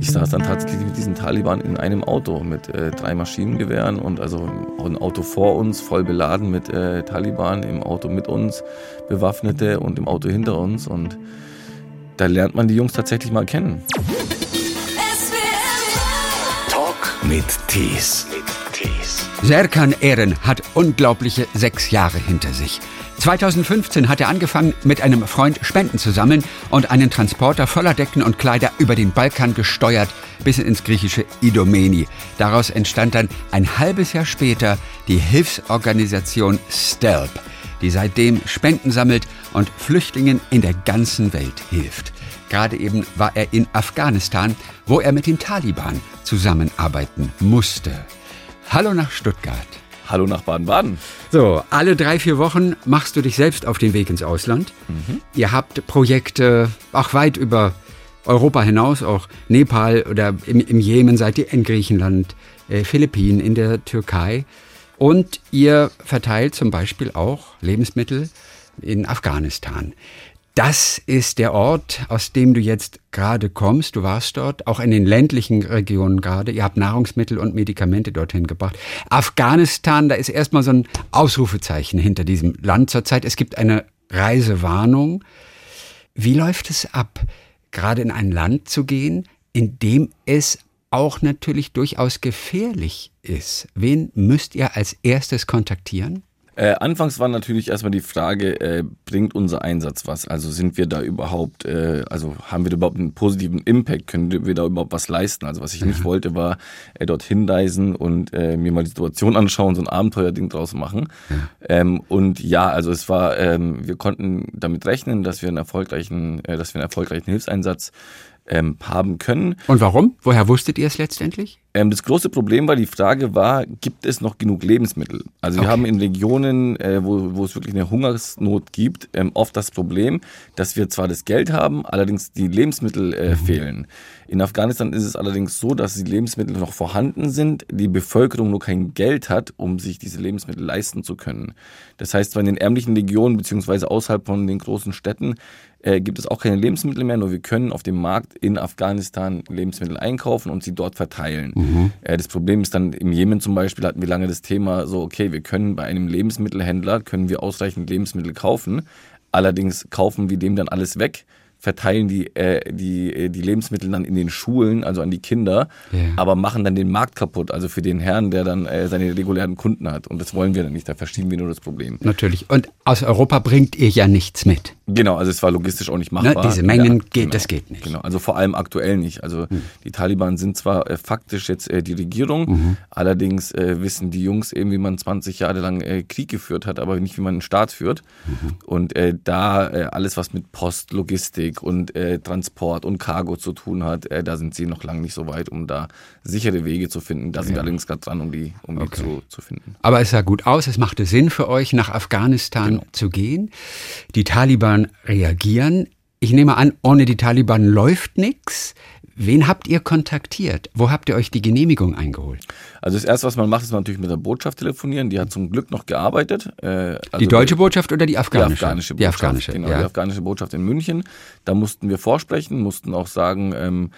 Ich saß dann tatsächlich mit diesen Taliban in einem Auto mit äh, drei Maschinengewehren und also ein Auto vor uns voll beladen mit äh, Taliban, im Auto mit uns Bewaffnete und im Auto hinter uns und da lernt man die Jungs tatsächlich mal kennen. Talk mit Tees. Serkan Ehren hat unglaubliche sechs Jahre hinter sich. 2015 hat er angefangen, mit einem Freund Spenden zu sammeln und einen Transporter voller Decken und Kleider über den Balkan gesteuert bis ins griechische Idomeni. Daraus entstand dann ein halbes Jahr später die Hilfsorganisation STELP, die seitdem Spenden sammelt und Flüchtlingen in der ganzen Welt hilft. Gerade eben war er in Afghanistan, wo er mit den Taliban zusammenarbeiten musste. Hallo nach Stuttgart. Hallo nach Baden-Baden. So, alle drei, vier Wochen machst du dich selbst auf den Weg ins Ausland. Mhm. Ihr habt Projekte auch weit über Europa hinaus, auch Nepal oder im, im Jemen seid ihr in Griechenland, äh, Philippinen, in der Türkei. Und ihr verteilt zum Beispiel auch Lebensmittel in Afghanistan. Das ist der Ort, aus dem du jetzt gerade kommst. Du warst dort, auch in den ländlichen Regionen gerade. Ihr habt Nahrungsmittel und Medikamente dorthin gebracht. Afghanistan, da ist erstmal so ein Ausrufezeichen hinter diesem Land zurzeit. Es gibt eine Reisewarnung. Wie läuft es ab, gerade in ein Land zu gehen, in dem es auch natürlich durchaus gefährlich ist? Wen müsst ihr als erstes kontaktieren? Äh, anfangs war natürlich erstmal die Frage, äh, bringt unser Einsatz was? Also sind wir da überhaupt, äh, also haben wir da überhaupt einen positiven Impact? Können wir da überhaupt was leisten? Also was ich nicht wollte, war äh, dorthin reisen und äh, mir mal die Situation anschauen, so ein Abenteuerding draus machen. Ähm, und ja, also es war, ähm, wir konnten damit rechnen, dass wir einen erfolgreichen, äh, dass wir einen erfolgreichen Hilfseinsatz ähm, haben können. Und warum? Woher wusstet ihr es letztendlich? Ähm, das große Problem war, die Frage war, gibt es noch genug Lebensmittel? Also okay. wir haben in Regionen, äh, wo, wo es wirklich eine Hungersnot gibt, ähm, oft das Problem, dass wir zwar das Geld haben, allerdings die Lebensmittel äh, mhm. fehlen. In Afghanistan ist es allerdings so, dass die Lebensmittel noch vorhanden sind, die Bevölkerung nur kein Geld hat, um sich diese Lebensmittel leisten zu können. Das heißt, zwar in den ärmlichen Regionen beziehungsweise außerhalb von den großen Städten äh, gibt es auch keine Lebensmittel mehr, nur wir können auf dem Markt in Afghanistan Lebensmittel einkaufen und sie dort verteilen. Mhm. Äh, das Problem ist dann im Jemen zum Beispiel hatten wir lange das Thema so, okay, wir können bei einem Lebensmittelhändler, können wir ausreichend Lebensmittel kaufen, allerdings kaufen wir dem dann alles weg verteilen die, äh, die, äh, die Lebensmittel dann in den Schulen, also an die Kinder, yeah. aber machen dann den Markt kaputt, also für den Herrn, der dann äh, seine regulären Kunden hat. Und das wollen wir dann nicht, da verstehen wir nur das Problem. Natürlich. Und aus Europa bringt ihr ja nichts mit. Genau, also es war logistisch auch nicht ne, machbar. Ne, diese Mengen, geht, genau, das geht nicht. Genau, also vor allem aktuell nicht. Also hm. die Taliban sind zwar äh, faktisch jetzt äh, die Regierung, mhm. allerdings äh, wissen die Jungs eben, wie man 20 Jahre lang äh, Krieg geführt hat, aber nicht, wie man einen Staat führt. Mhm. Und äh, da äh, alles, was mit Post, Logistik, und Transport und Cargo zu tun hat, da sind sie noch lange nicht so weit, um da sichere Wege zu finden. Da sind wir allerdings gerade dran, um die, um okay. die zu, zu finden. Aber es sah gut aus, es machte Sinn für euch, nach Afghanistan genau. zu gehen. Die Taliban reagieren. Ich nehme an, ohne die Taliban läuft nichts. Wen habt ihr kontaktiert? Wo habt ihr euch die Genehmigung eingeholt? Also das Erste, was man macht, ist natürlich mit der Botschaft telefonieren. Die hat zum Glück noch gearbeitet. Äh, also die deutsche Botschaft oder die afghanische? Die afghanische Botschaft. Die afghanische, genau, ja. die afghanische Botschaft in München. Da mussten wir vorsprechen, mussten auch sagen, ähm,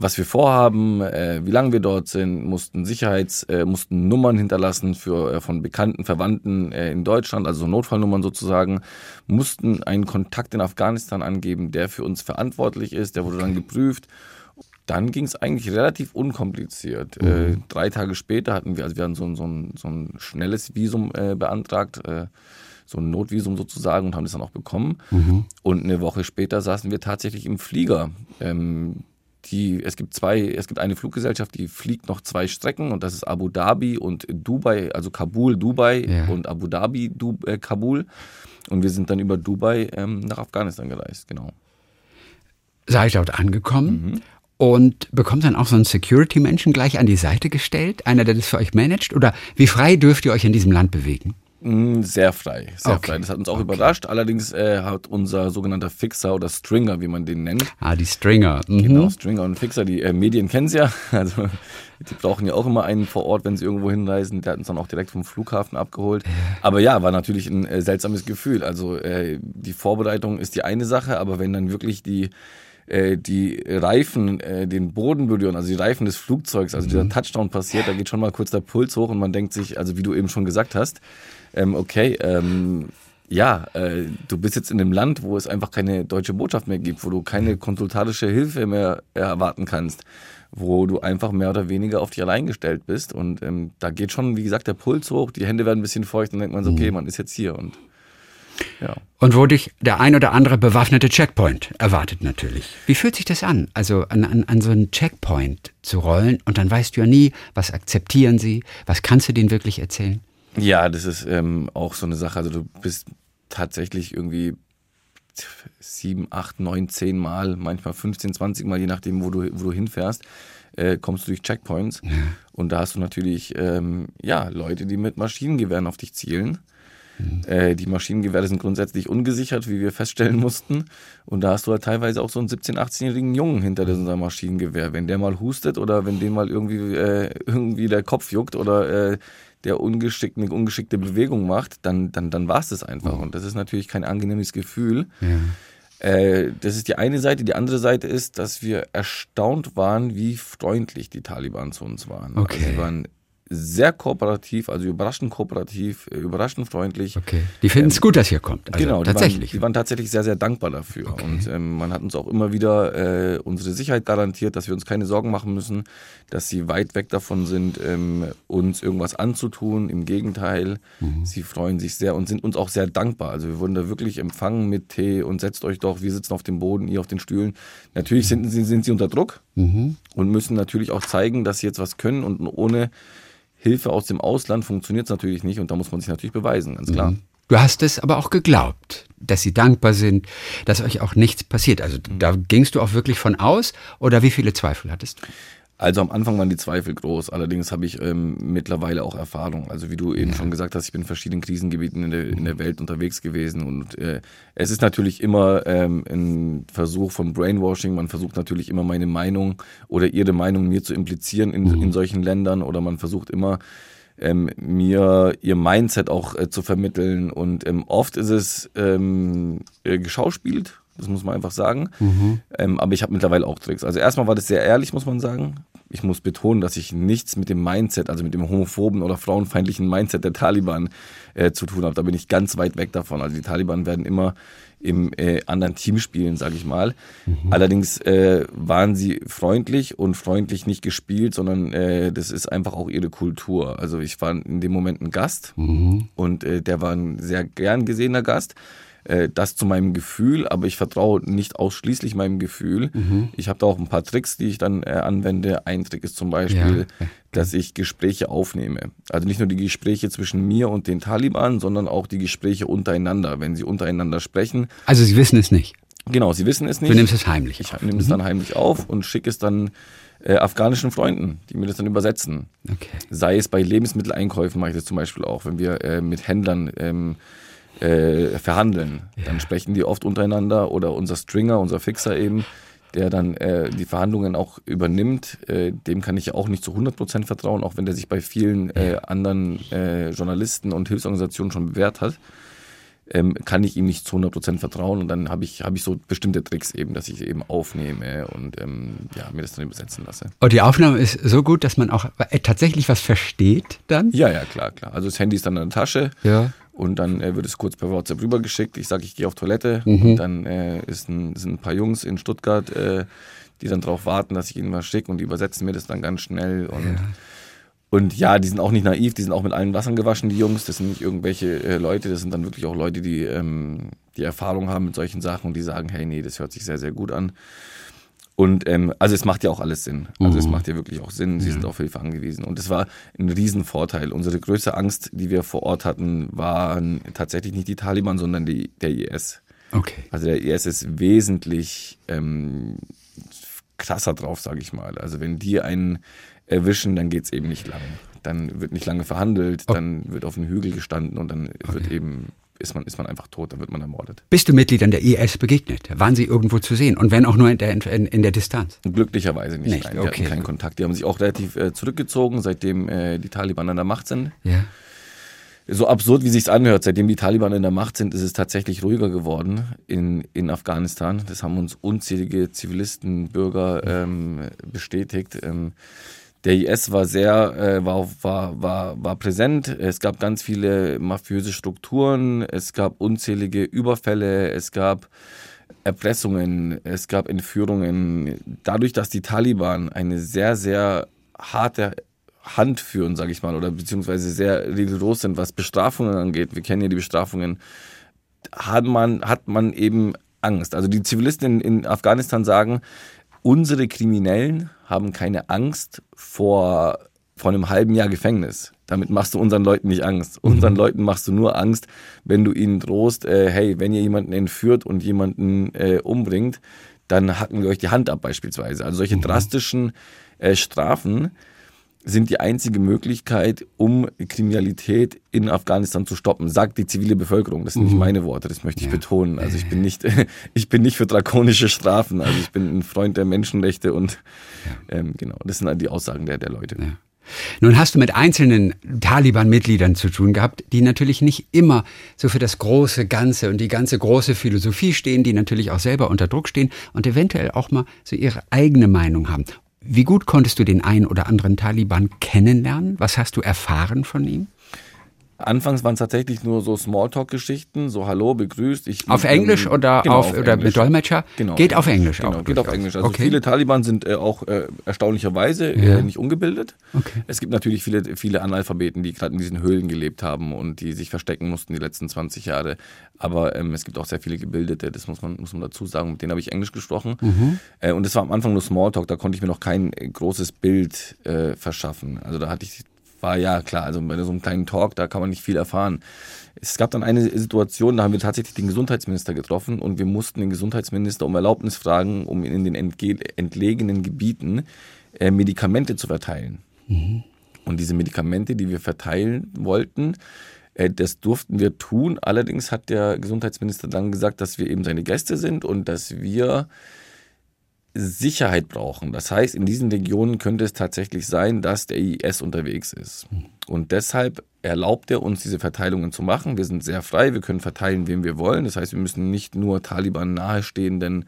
was wir vorhaben, äh, wie lange wir dort sind, mussten Sicherheits, äh, mussten Nummern hinterlassen für äh, von bekannten Verwandten äh, in Deutschland, also Notfallnummern sozusagen, mussten einen Kontakt in Afghanistan angeben, der für uns verantwortlich ist, der wurde dann geprüft dann ging es eigentlich relativ unkompliziert. Mhm. Äh, drei Tage später hatten wir, also wir hatten so, so, ein, so ein schnelles Visum äh, beantragt, so ein Notvisum sozusagen und haben das dann auch bekommen. Mhm. Und eine Woche später saßen wir tatsächlich im Flieger. Ähm, die, es gibt zwei, es gibt eine Fluggesellschaft, die fliegt noch zwei Strecken und das ist Abu Dhabi und Dubai, also Kabul, Dubai ja. und Abu Dhabi, du, äh, Kabul. Und wir sind dann über Dubai ähm, nach Afghanistan gereist, genau. Seid dort angekommen mhm und bekommt dann auch so einen Security-Menschen gleich an die Seite gestellt, einer, der das für euch managt? Oder wie frei dürft ihr euch in diesem Land bewegen? Mm, sehr frei, sehr okay. frei. Das hat uns auch okay. überrascht. Allerdings äh, hat unser sogenannter Fixer oder Stringer, wie man den nennt. Ah, die Stringer. Mhm. Genau, Stringer und Fixer. Die äh, Medien kennen sie ja. Also die brauchen ja auch immer einen vor Ort, wenn sie irgendwo hinreisen. Der hat uns dann auch direkt vom Flughafen abgeholt. Aber ja, war natürlich ein äh, seltsames Gefühl. Also äh, die Vorbereitung ist die eine Sache, aber wenn dann wirklich die äh, die Reifen äh, den Boden berühren, also die Reifen des Flugzeugs, also dieser Touchdown passiert, da geht schon mal kurz der Puls hoch und man denkt sich, also wie du eben schon gesagt hast, ähm, okay, ähm, ja, äh, du bist jetzt in einem Land, wo es einfach keine deutsche Botschaft mehr gibt, wo du keine konsultarische Hilfe mehr erwarten kannst, wo du einfach mehr oder weniger auf dich allein gestellt bist. Und ähm, da geht schon, wie gesagt, der Puls hoch, die Hände werden ein bisschen feucht und dann denkt man so, okay, man ist jetzt hier und ja. Und wo dich der ein oder andere bewaffnete Checkpoint erwartet natürlich. Wie fühlt sich das an, also an, an, an so einen Checkpoint zu rollen und dann weißt du ja nie, was akzeptieren sie, was kannst du denen wirklich erzählen? Ja, das ist ähm, auch so eine Sache. Also du bist tatsächlich irgendwie sieben, acht, neun, zehn Mal, manchmal 15, 20 Mal, je nachdem, wo du, wo du hinfährst, äh, kommst du durch Checkpoints. Ja. Und da hast du natürlich ähm, ja, Leute, die mit Maschinengewehren auf dich zielen. Mhm. Äh, die Maschinengewehre sind grundsätzlich ungesichert, wie wir feststellen mussten. Und da hast du halt teilweise auch so einen 17-, 18-jährigen Jungen hinter diesem Maschinengewehr. Wenn der mal hustet oder wenn dem mal irgendwie, äh, irgendwie der Kopf juckt oder äh, der ungeschickt, eine ungeschickte Bewegung macht, dann, dann, dann war es das einfach. Mhm. Und das ist natürlich kein angenehmes Gefühl. Ja. Äh, das ist die eine Seite. Die andere Seite ist, dass wir erstaunt waren, wie freundlich die Taliban zu uns waren. Also okay. Also sie waren sehr kooperativ, also überraschend kooperativ, äh, überraschend freundlich. Okay. Die finden es ähm, gut, dass ihr kommt. Also genau, tatsächlich. Die waren, die waren, tatsächlich sehr, sehr dankbar dafür. Okay. Und ähm, man hat uns auch immer wieder äh, unsere Sicherheit garantiert, dass wir uns keine Sorgen machen müssen, dass sie weit weg davon sind, ähm, uns irgendwas anzutun. Im Gegenteil, mhm. sie freuen sich sehr und sind uns auch sehr dankbar. Also wir wurden da wirklich empfangen mit Tee und setzt euch doch, wir sitzen auf dem Boden, ihr auf den Stühlen. Natürlich sind, sind sie unter Druck mhm. und müssen natürlich auch zeigen, dass sie jetzt was können und ohne Hilfe aus dem Ausland funktioniert es natürlich nicht und da muss man sich natürlich beweisen, ganz klar. Mhm. Du hast es aber auch geglaubt, dass sie dankbar sind, dass euch auch nichts passiert. Also mhm. da gingst du auch wirklich von aus oder wie viele Zweifel hattest du? Also am Anfang waren die Zweifel groß, allerdings habe ich ähm, mittlerweile auch Erfahrung. Also wie du eben schon gesagt hast, ich bin in verschiedenen Krisengebieten in der, in der Welt unterwegs gewesen und äh, es ist natürlich immer ähm, ein Versuch von Brainwashing. Man versucht natürlich immer meine Meinung oder ihre Meinung mir zu implizieren in, mhm. in solchen Ländern oder man versucht immer ähm, mir ihr Mindset auch äh, zu vermitteln und ähm, oft ist es ähm, äh, geschauspielt das muss man einfach sagen. Mhm. Ähm, aber ich habe mittlerweile auch Tricks. Also erstmal war das sehr ehrlich, muss man sagen. Ich muss betonen, dass ich nichts mit dem Mindset, also mit dem homophoben oder frauenfeindlichen Mindset der Taliban äh, zu tun habe. Da bin ich ganz weit weg davon. Also die Taliban werden immer im äh, anderen Team spielen, sage ich mal. Mhm. Allerdings äh, waren sie freundlich und freundlich nicht gespielt, sondern äh, das ist einfach auch ihre Kultur. Also ich war in dem Moment ein Gast mhm. und äh, der war ein sehr gern gesehener Gast. Äh, das zu meinem Gefühl, aber ich vertraue nicht ausschließlich meinem Gefühl. Mhm. Ich habe da auch ein paar Tricks, die ich dann äh, anwende. Ein Trick ist zum Beispiel, ja. dass ich Gespräche aufnehme. Also nicht nur die Gespräche zwischen mir und den Taliban, sondern auch die Gespräche untereinander, wenn sie untereinander sprechen. Also sie wissen es nicht. Genau, sie wissen es nicht. Du nimmst es heimlich. Ich nehme es dann heimlich auf und schicke es dann äh, afghanischen Freunden, die mir das dann übersetzen. Okay. Sei es bei Lebensmitteleinkäufen, mache ich das zum Beispiel auch, wenn wir äh, mit Händlern ähm, äh, verhandeln. Ja. Dann sprechen die oft untereinander oder unser Stringer, unser Fixer eben, der dann äh, die Verhandlungen auch übernimmt, äh, dem kann ich ja auch nicht zu 100% vertrauen, auch wenn der sich bei vielen äh, anderen äh, Journalisten und Hilfsorganisationen schon bewährt hat. Ähm, kann ich ihm nicht zu 100% vertrauen und dann habe ich, hab ich so bestimmte Tricks eben, dass ich eben aufnehme und ähm, ja, mir das dann übersetzen lasse. Und die Aufnahme ist so gut, dass man auch äh, tatsächlich was versteht dann? Ja, ja, klar, klar. Also das Handy ist dann in der Tasche ja und dann äh, wird es kurz per WhatsApp rübergeschickt. Ich sage, ich gehe auf Toilette mhm. und dann äh, ist ein, sind ein paar Jungs in Stuttgart, äh, die dann darauf warten, dass ich ihnen was schicke und die übersetzen mir das dann ganz schnell und ja. Und ja, die sind auch nicht naiv, die sind auch mit allen Wassern gewaschen, die Jungs. Das sind nicht irgendwelche äh, Leute, das sind dann wirklich auch Leute, die ähm, die Erfahrung haben mit solchen Sachen und die sagen, hey, nee, das hört sich sehr, sehr gut an. Und ähm, also es macht ja auch alles Sinn. Also mhm. es macht ja wirklich auch Sinn. Sie mhm. sind auf Hilfe angewiesen. Und es war ein Riesenvorteil. Unsere größte Angst, die wir vor Ort hatten, waren tatsächlich nicht die Taliban, sondern die, der IS. Okay. Also der IS ist wesentlich ähm, krasser drauf, sage ich mal. Also wenn die einen erwischen, dann geht's eben nicht lang. Dann wird nicht lange verhandelt, okay. dann wird auf einem Hügel gestanden und dann okay. wird eben ist man, ist man einfach tot, dann wird man ermordet. Bist du Mitgliedern der IS begegnet? Waren sie irgendwo zu sehen? Und wenn auch nur in der, in, in der Distanz? Glücklicherweise nicht. nicht. Nein, okay. hatten keinen Kontakt. Die haben sich auch relativ äh, zurückgezogen, seitdem äh, die Taliban an der Macht sind. Ja. so absurd, wie sich's anhört, seitdem die Taliban in der Macht sind, ist es tatsächlich ruhiger geworden in, in Afghanistan. Das haben uns unzählige Zivilisten, Bürger ähm, bestätigt. Ähm, der IS war sehr, äh, war, war, war, war präsent. Es gab ganz viele mafiöse Strukturen. Es gab unzählige Überfälle. Es gab Erpressungen. Es gab Entführungen. Dadurch, dass die Taliban eine sehr, sehr harte Hand führen, sage ich mal, oder beziehungsweise sehr rigoros sind, was Bestrafungen angeht. Wir kennen ja die Bestrafungen. Hat man, hat man eben Angst. Also die Zivilisten in, in Afghanistan sagen, unsere Kriminellen haben keine Angst vor, vor einem halben Jahr Gefängnis. Damit machst du unseren Leuten nicht Angst. Mhm. Unseren Leuten machst du nur Angst, wenn du ihnen drohst, äh, hey, wenn ihr jemanden entführt und jemanden äh, umbringt, dann hacken wir euch die Hand ab beispielsweise. Also solche mhm. drastischen äh, Strafen sind die einzige Möglichkeit, um Kriminalität in Afghanistan zu stoppen, sagt die zivile Bevölkerung. Das sind nicht mhm. meine Worte, das möchte ich ja. betonen. Also ich bin nicht, ich bin nicht für drakonische Strafen. Also ich bin ein Freund der Menschenrechte und ja. ähm, genau, das sind die Aussagen der, der Leute. Ja. Nun hast du mit einzelnen Taliban-Mitgliedern zu tun gehabt, die natürlich nicht immer so für das große Ganze und die ganze große Philosophie stehen, die natürlich auch selber unter Druck stehen und eventuell auch mal so ihre eigene Meinung haben. Wie gut konntest du den einen oder anderen Taliban kennenlernen? Was hast du erfahren von ihm? Anfangs waren es tatsächlich nur so Smalltalk-Geschichten, so Hallo, begrüßt. Ich, auf Englisch ähm, oder genau, auf, auf oder mit Dolmetscher? Genau. Geht auf Englisch genau, auch. Geht auf Englisch. Also okay. viele Taliban sind äh, auch äh, erstaunlicherweise äh, ja. äh, nicht ungebildet. Okay. Es gibt natürlich viele, viele Analphabeten, die gerade in diesen Höhlen gelebt haben und die sich verstecken mussten die letzten 20 Jahre. Aber ähm, es gibt auch sehr viele Gebildete, das muss man, muss man dazu sagen. Mit denen habe ich Englisch gesprochen. Mhm. Äh, und das war am Anfang nur Smalltalk, da konnte ich mir noch kein äh, großes Bild verschaffen. Also da hatte ich war ja klar, also bei so einem kleinen Talk, da kann man nicht viel erfahren. Es gab dann eine Situation, da haben wir tatsächlich den Gesundheitsminister getroffen und wir mussten den Gesundheitsminister um Erlaubnis fragen, um in den entlegenen Gebieten äh, Medikamente zu verteilen. Mhm. Und diese Medikamente, die wir verteilen wollten, äh, das durften wir tun. Allerdings hat der Gesundheitsminister dann gesagt, dass wir eben seine Gäste sind und dass wir Sicherheit brauchen. Das heißt, in diesen Regionen könnte es tatsächlich sein, dass der IS unterwegs ist. Und deshalb erlaubt er uns, diese Verteilungen zu machen. Wir sind sehr frei, wir können verteilen, wem wir wollen. Das heißt, wir müssen nicht nur Taliban nahestehenden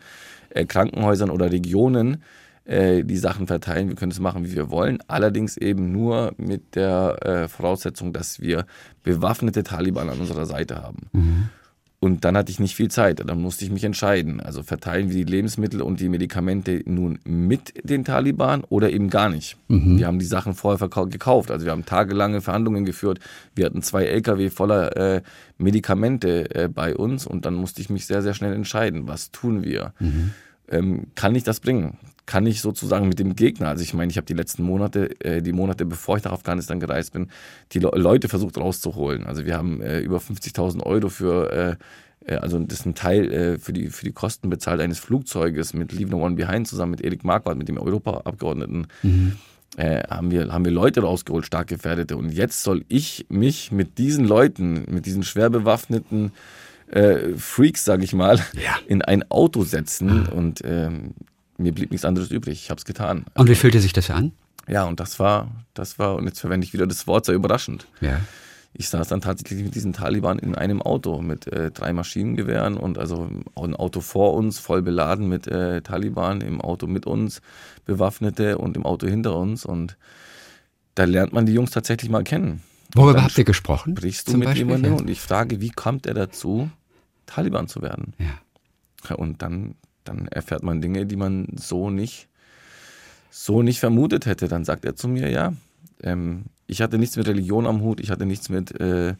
äh, Krankenhäusern oder Regionen äh, die Sachen verteilen. Wir können es machen, wie wir wollen. Allerdings eben nur mit der äh, Voraussetzung, dass wir bewaffnete Taliban an unserer Seite haben. Mhm. Und dann hatte ich nicht viel Zeit. Dann musste ich mich entscheiden. Also verteilen wir die Lebensmittel und die Medikamente nun mit den Taliban oder eben gar nicht. Mhm. Wir haben die Sachen vorher gekauft. Also wir haben tagelange Verhandlungen geführt. Wir hatten zwei Lkw voller äh, Medikamente äh, bei uns und dann musste ich mich sehr, sehr schnell entscheiden. Was tun wir? Mhm. Ähm, kann ich das bringen? Kann ich sozusagen mit dem Gegner, also ich meine, ich habe die letzten Monate, äh, die Monate bevor ich nach Afghanistan gereist bin, die Le Leute versucht rauszuholen. Also wir haben äh, über 50.000 Euro für, äh, äh, also das ist ein Teil äh, für, die, für die Kosten bezahlt eines Flugzeuges mit Leave No One Behind zusammen mit Erik Marquardt, mit dem Europaabgeordneten. Mhm. Äh, haben, wir, haben wir Leute rausgeholt, stark Gefährdete. Und jetzt soll ich mich mit diesen Leuten, mit diesen schwer bewaffneten äh, Freaks, sag ich mal, ja. in ein Auto setzen. Ah. Und ähm, mir blieb nichts anderes übrig. Ich habe es getan. Und wie fühlte sich das an? Ja, und das war, das war, und jetzt verwende ich wieder das Wort, sehr überraschend. Ja. Ich saß dann tatsächlich mit diesen Taliban in einem Auto mit äh, drei Maschinengewehren und also ein Auto vor uns, voll beladen mit äh, Taliban, im Auto mit uns, Bewaffnete und im Auto hinter uns. Und da lernt man die Jungs tatsächlich mal kennen. Worüber habt ihr gesprochen? Sprichst du mit Beispiel, jemandem ja. und ich frage, wie kommt er dazu, Taliban zu werden? Ja. Und dann dann erfährt man Dinge, die man so nicht, so nicht vermutet hätte. Dann sagt er zu mir, ja, ähm, ich hatte nichts mit Religion am Hut, ich hatte nichts mit, äh,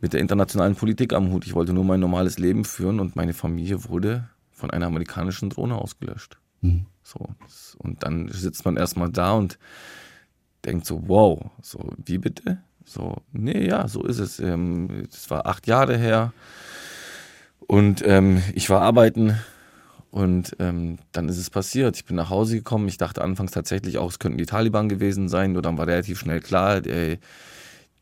mit der internationalen Politik am Hut. Ich wollte nur mein normales Leben führen und meine Familie wurde von einer amerikanischen Drohne ausgelöscht. Mhm. So, und dann sitzt man erstmal da und denkt so, wow, so, wie bitte? So, nee, ja, so ist es. Ähm, das war acht Jahre her. Und ähm, ich war arbeiten, und ähm, dann ist es passiert. Ich bin nach Hause gekommen. Ich dachte anfangs tatsächlich auch, es könnten die Taliban gewesen sein. Nur dann war relativ schnell klar, die,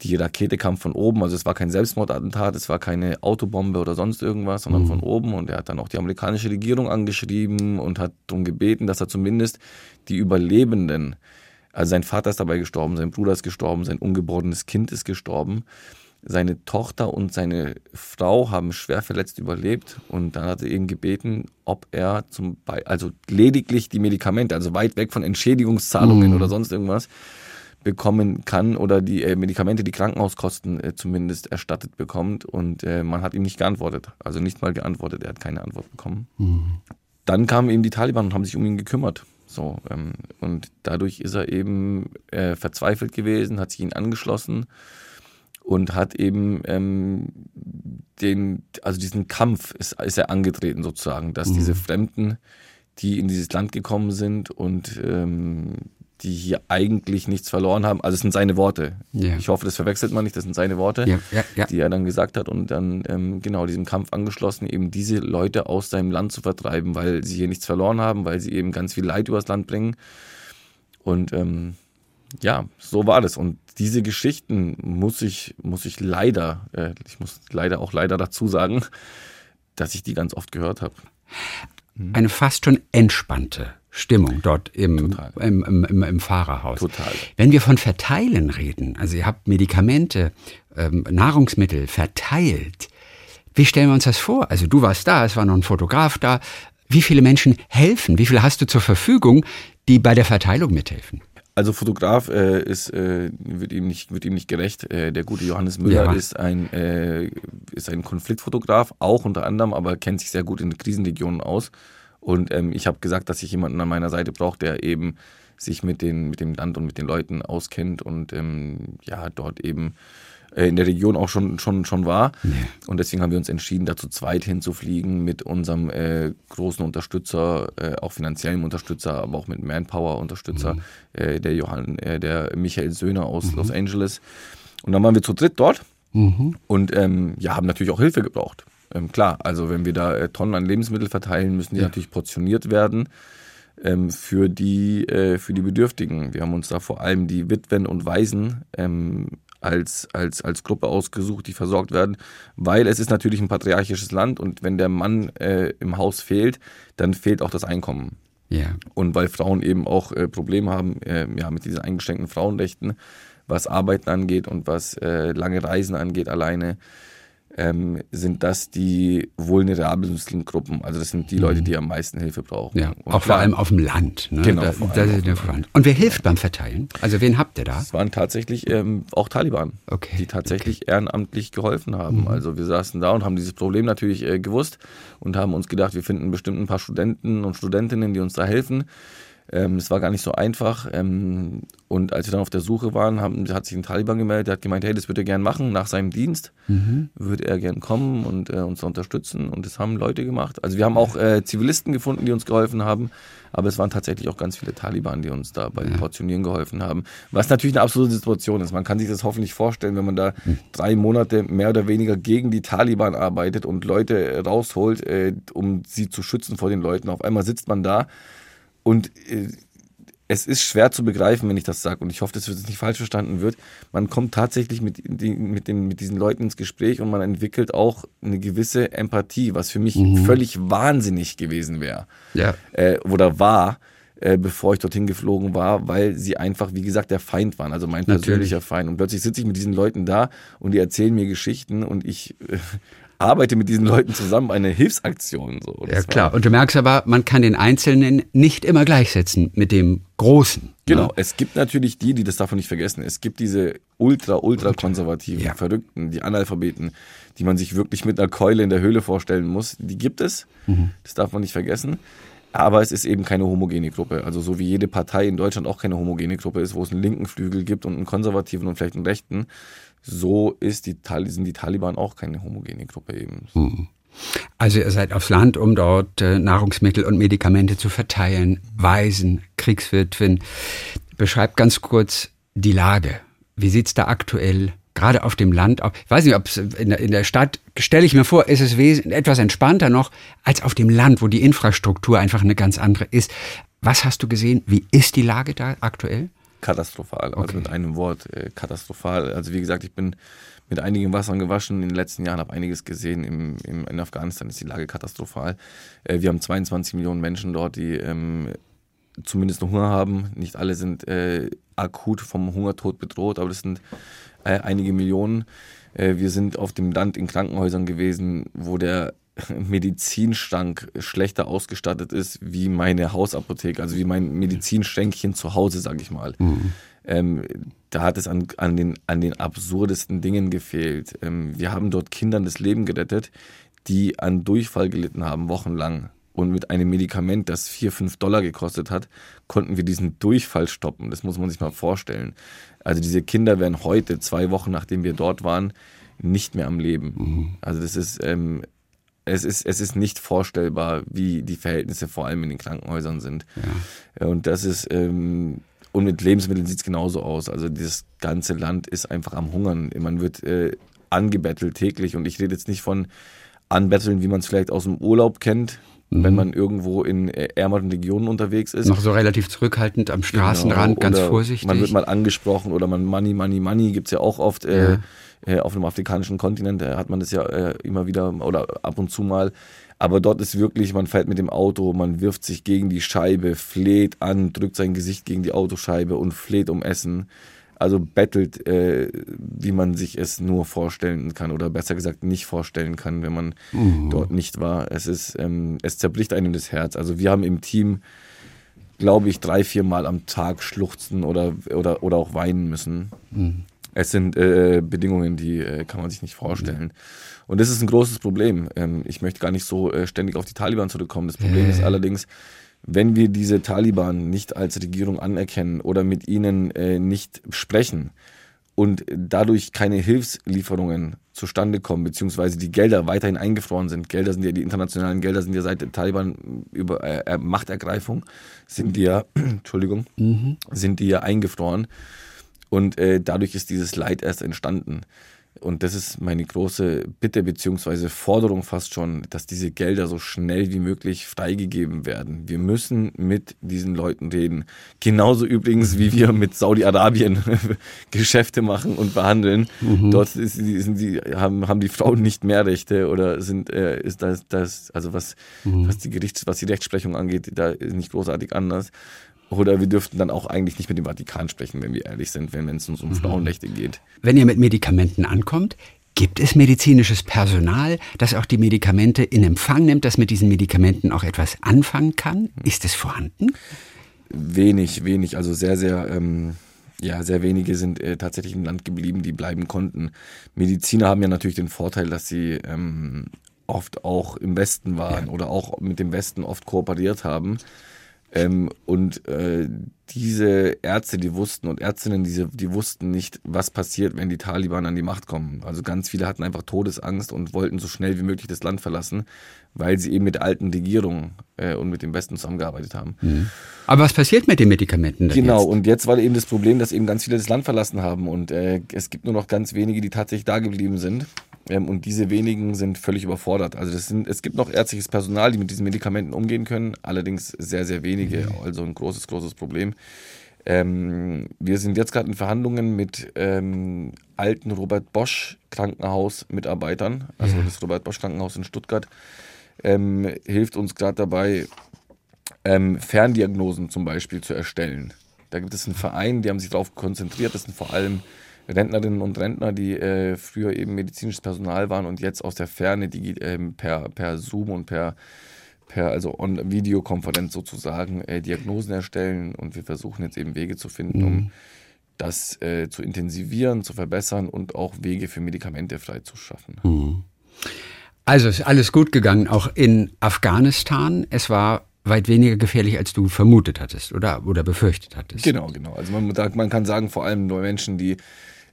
die Rakete kam von oben. Also es war kein Selbstmordattentat, es war keine Autobombe oder sonst irgendwas, sondern mhm. von oben. Und er hat dann auch die amerikanische Regierung angeschrieben und hat darum gebeten, dass er zumindest die Überlebenden, also sein Vater ist dabei gestorben, sein Bruder ist gestorben, sein ungeborenes Kind ist gestorben, Seine Tochter und seine Frau haben schwer verletzt überlebt und dann hat er eben gebeten, ob er zum Beispiel, also lediglich die Medikamente, also weit weg von Entschädigungszahlungen mhm. oder sonst irgendwas, bekommen kann oder die äh, Medikamente, die Krankenhauskosten äh, zumindest erstattet bekommt. Und äh, man hat ihm nicht geantwortet. Also nicht mal geantwortet, er hat keine Antwort bekommen. Mhm. Dann kamen eben die Taliban und haben sich um ihn gekümmert. So, ähm, und dadurch ist er eben äh, verzweifelt gewesen, hat sich ihn angeschlossen und hat eben ähm, den, also diesen Kampf ist, ist er angetreten sozusagen, dass mhm. diese Fremden, die in dieses Land gekommen sind und ähm, die hier eigentlich nichts verloren haben. Also es sind seine Worte. Ja. Ich hoffe, das verwechselt man nicht. Das sind seine Worte, ja, ja, die er dann gesagt hat und dann ähm, genau diesem Kampf angeschlossen, eben diese Leute aus seinem Land zu vertreiben, weil sie hier nichts verloren haben, weil sie eben ganz viel Leid übers Land bringen. Und ähm, ja, so war das. Und diese Geschichten muss ich, muss ich leider, äh, ich muss leider auch leider dazu sagen, dass ich die ganz oft gehört habe. Eine fast schon entspannte Stimmung dort im, im, im, im, im, Fahrerhaus. Total. Wenn wir von Verteilen reden, also ihr habt Medikamente, ähm, Nahrungsmittel verteilt, wie stellen wir uns das vor? Also du warst da, es war noch ein Fotograf da. Wie viele Menschen helfen? Wie viele hast du zur Verfügung, die bei der Verteilung mithelfen? Also Fotograf äh, ist, äh, wird, ihm nicht, wird ihm nicht gerecht. Äh, der gute Johannes Müller ja. ist, ein, äh, ist ein Konfliktfotograf, auch unter anderem, aber kennt sich sehr gut in Krisenregionen aus. Und ähm, ich habe gesagt, dass ich jemanden an meiner Seite brauche, der eben sich mit, den, mit dem Land und mit den Leuten auskennt und ähm, ja, dort eben äh, in der Region auch schon, schon, schon war. Nee. Und deswegen haben wir uns entschieden, da zu zweit hinzufliegen mit unserem äh, großen Unterstützer, äh, auch finanziellen Unterstützer, aber auch mit Manpower-Unterstützer, mhm. äh, der Johann, äh, der Michael Söhner aus mhm. Los Angeles. Und dann waren wir zu dritt dort mhm. und ähm, ja, haben natürlich auch Hilfe gebraucht. Ähm, klar, also wenn wir da Tonnen an Lebensmittel verteilen, müssen die ja. natürlich portioniert werden ähm, für, die, für die Bedürftigen. Wir haben uns da vor allem die Witwen und Waisen ähm, als, als, als Gruppe ausgesucht, die versorgt werden, weil es ist natürlich ein patriarchisches Land und wenn der Mann äh, im Haus fehlt, dann fehlt auch das Einkommen. Ja. Und weil Frauen eben auch äh, Probleme haben äh, ja, mit diesen eingeschränkten Frauenrechten, was Arbeiten angeht und was äh, lange Reisen angeht alleine, ähm, sind das die vulnerabelsten Gruppen. Also das sind die Leute, mhm. die am meisten Hilfe brauchen. Ja, auch klar, vor allem auf dem Land. Ne? Genau. Da, da Und wer hilft beim Verteilen? Also wen habt ihr da? Es waren tatsächlich ähm, auch Taliban, okay. die tatsächlich okay. ehrenamtlich geholfen haben. Mhm. Also wir saßen da und haben dieses Problem natürlich äh, gewusst und haben uns gedacht, wir finden bestimmt ein paar Studenten und Studentinnen, die uns da helfen. Ähm, es war gar nicht so einfach. Ähm, und als wir dann auf der Suche waren, haben, hat sich ein Taliban gemeldet, der hat gemeint, hey, das würde er gern machen nach seinem Dienst. Mhm. Würde er gern kommen und äh, uns unterstützen. Und das haben Leute gemacht. Also wir haben auch äh, Zivilisten gefunden, die uns geholfen haben. Aber es waren tatsächlich auch ganz viele Taliban, die uns da bei ja. Portionieren geholfen haben. Was natürlich eine absolute Situation ist. Man kann sich das hoffentlich vorstellen, wenn man da mhm. drei Monate mehr oder weniger gegen die Taliban arbeitet und Leute rausholt, äh, um sie zu schützen vor den Leuten. Auf einmal sitzt man da und äh, es ist schwer zu begreifen, wenn ich das sage, und ich hoffe, dass es nicht falsch verstanden wird. Man kommt tatsächlich mit, die, mit, den, mit diesen Leuten ins Gespräch und man entwickelt auch eine gewisse Empathie, was für mich mhm. völlig wahnsinnig gewesen wäre. Ja. Äh, oder war, äh, bevor ich dorthin geflogen war, weil sie einfach, wie gesagt, der Feind waren, also mein persönlicher Natürlich. Feind. Und plötzlich sitze ich mit diesen Leuten da und die erzählen mir Geschichten und ich äh, arbeite mit diesen Leuten zusammen eine Hilfsaktion. So. ja klar, und du merkst aber, man kann den Einzelnen nicht immer gleichsetzen mit dem Großen. Ne? Genau, ne? es gibt natürlich die, die das davon nicht vergessen. Es gibt diese ultra, ultra konservativen, ja. Verrückten, die Analphabeten, die man sich wirklich mit einer Keule in der Höhle vorstellen muss. Die gibt es, mhm. das darf man nicht vergessen. Aber es ist eben keine homogene Gruppe. Also so wie jede Partei in Deutschland auch keine homogene Gruppe ist, wo es einen linken Flügel gibt und einen konservativen und vielleicht einen rechten, so ist die, sind die Taliban auch keine homogene Gruppe eben. Mhm. Also ihr seid aufs Land, um dort äh, Nahrungsmittel und Medikamente zu verteilen, Waisen, Kriegswitwen. Beschreibt ganz kurz die Lage. Wie sieht es da aktuell gerade auf dem Land aus? Ich weiß nicht, ob es in, in, der Stadt, stelle ich mir vor, ist es etwas entspannter noch als auf dem Land, wo die Infrastruktur einfach eine ganz andere ist. Was hast du gesehen? Wie ist die Lage da aktuell? Katastrophal. Also okay. Also mit einem Wort äh, katastrophal. Also wie gesagt, ich bin mit einigen Wassern gewaschen in den letzten Jahren, habe einiges gesehen. Im, im, in Afghanistan ist die Lage katastrophal. Äh, wir haben 22 Millionen Menschen dort, die ähm, zumindest noch Hunger haben. Nicht alle sind äh, akut vom Hungertod bedroht, aber das sind äh, einige Millionen. Äh, wir sind auf dem Land in Krankenhäusern gewesen, wo der Medizinstank schlechter ausgestattet ist wie meine Hausapotheke, also wie mein Medizinschränkchen zu Hause, sag ich mal. Mhm. Ähm, da hat es an, an, den, an den absurdesten Dingen gefehlt. Ähm, wir haben dort Kindern das Leben gerettet, die an Durchfall gelitten haben, wochenlang. Und mit einem Medikament, das 4, 5 Dollar gekostet hat, konnten wir diesen Durchfall stoppen. Das muss man sich mal vorstellen. Also diese Kinder wären heute, zwei Wochen nachdem wir dort waren, nicht mehr am Leben. Mhm. Also das ist, ähm, es ist, es ist nicht vorstellbar, wie die Verhältnisse vor allem in den Krankenhäusern sind. Ja. Und das ist, ähm, und mit Lebensmitteln sieht es genauso aus. Also dieses ganze Land ist einfach am Hungern. Man wird äh, angebettelt täglich. Und ich rede jetzt nicht von Anbetteln, wie man es vielleicht aus dem Urlaub kennt, mhm. wenn man irgendwo in äh, ärmeren Regionen unterwegs ist. Noch so relativ zurückhaltend am Straßenrand, genau. ganz vorsichtig. Man wird mal angesprochen oder man Money, Money, Money gibt es ja auch oft. Äh, ja. Äh, auf dem afrikanischen Kontinent äh, hat man das ja äh, immer wieder oder ab und zu mal. Aber dort ist wirklich, man fährt mit dem Auto, man wirft sich gegen die Scheibe, fleht an, drückt sein Gesicht gegen die Autoscheibe und fleht um Essen. Also bettelt, äh, wie man sich es nur vorstellen kann oder besser gesagt nicht vorstellen kann, wenn man mhm. dort nicht war. Es ist, ähm, es zerbricht einem das Herz. Also wir haben im Team, glaube ich, drei, vier Mal am Tag schluchzen oder, oder, oder auch weinen müssen. Mhm. Es sind äh, Bedingungen, die äh, kann man sich nicht vorstellen. Und das ist ein großes Problem. Ähm, ich möchte gar nicht so äh, ständig auf die Taliban zurückkommen. Das Problem ist allerdings, wenn wir diese Taliban nicht als Regierung anerkennen oder mit ihnen äh, nicht sprechen und dadurch keine Hilfslieferungen zustande kommen, beziehungsweise die Gelder weiterhin eingefroren sind. Gelder sind ja, die internationalen Gelder sind ja seit der Taliban über äh, Machtergreifung, sind die ja, Entschuldigung, mhm. sind die ja eingefroren. Und äh, dadurch ist dieses Leid erst entstanden. Und das ist meine große Bitte beziehungsweise Forderung fast schon, dass diese Gelder so schnell wie möglich freigegeben werden. Wir müssen mit diesen Leuten reden. Genauso übrigens, wie wir mit Saudi-Arabien Geschäfte machen und behandeln. Mhm. Dort ist, sind die, haben, haben die Frauen nicht mehr Rechte oder sind, äh, ist das, das also was, mhm. was, die Gerichts-, was die Rechtsprechung angeht, da ist nicht großartig anders. Oder wir dürften dann auch eigentlich nicht mit dem Vatikan sprechen, wenn wir ehrlich sind, wenn es uns um mhm. Frauenrechte geht. Wenn ihr mit Medikamenten ankommt, gibt es medizinisches Personal, das auch die Medikamente in Empfang nimmt, das mit diesen Medikamenten auch etwas anfangen kann? Ist es vorhanden? Wenig, wenig. Also sehr, sehr. Ähm ja, sehr wenige sind äh, tatsächlich im Land geblieben, die bleiben konnten. Mediziner haben ja natürlich den Vorteil, dass sie ähm, oft auch im Westen waren ja. oder auch mit dem Westen oft kooperiert haben. Ähm, und äh, diese Ärzte, die wussten und Ärztinnen, die, die wussten nicht, was passiert, wenn die Taliban an die Macht kommen. Also ganz viele hatten einfach Todesangst und wollten so schnell wie möglich das Land verlassen, weil sie eben mit alten Regierung äh, und mit dem Westen zusammengearbeitet haben. Mhm. Aber was passiert mit den Medikamenten? Genau, jetzt? und jetzt war eben das Problem, dass eben ganz viele das Land verlassen haben und äh, es gibt nur noch ganz wenige, die tatsächlich da geblieben sind. Ähm, und diese wenigen sind völlig überfordert. Also sind, es gibt noch ärztliches Personal, die mit diesen Medikamenten umgehen können, allerdings sehr, sehr wenige. Mhm. Also ein großes, großes Problem. Ähm, wir sind jetzt gerade in Verhandlungen mit ähm, alten Robert Bosch Krankenhaus-Mitarbeitern. Also ja. das Robert Bosch Krankenhaus in Stuttgart ähm, hilft uns gerade dabei, ähm, Ferndiagnosen zum Beispiel zu erstellen. Da gibt es einen Verein, die haben sich darauf konzentriert. Das sind vor allem Rentnerinnen und Rentner, die äh, früher eben medizinisches Personal waren und jetzt aus der Ferne die, ähm, per, per Zoom und per, per also on Videokonferenz sozusagen äh, Diagnosen erstellen und wir versuchen jetzt eben Wege zu finden, mhm. um das äh, zu intensivieren, zu verbessern und auch Wege für Medikamente freizuschaffen. Mhm. Also ist alles gut gegangen, auch in Afghanistan. Es war weit weniger gefährlich, als du vermutet hattest oder, oder befürchtet hattest. Genau, genau. Also man, man kann sagen, vor allem nur Menschen, die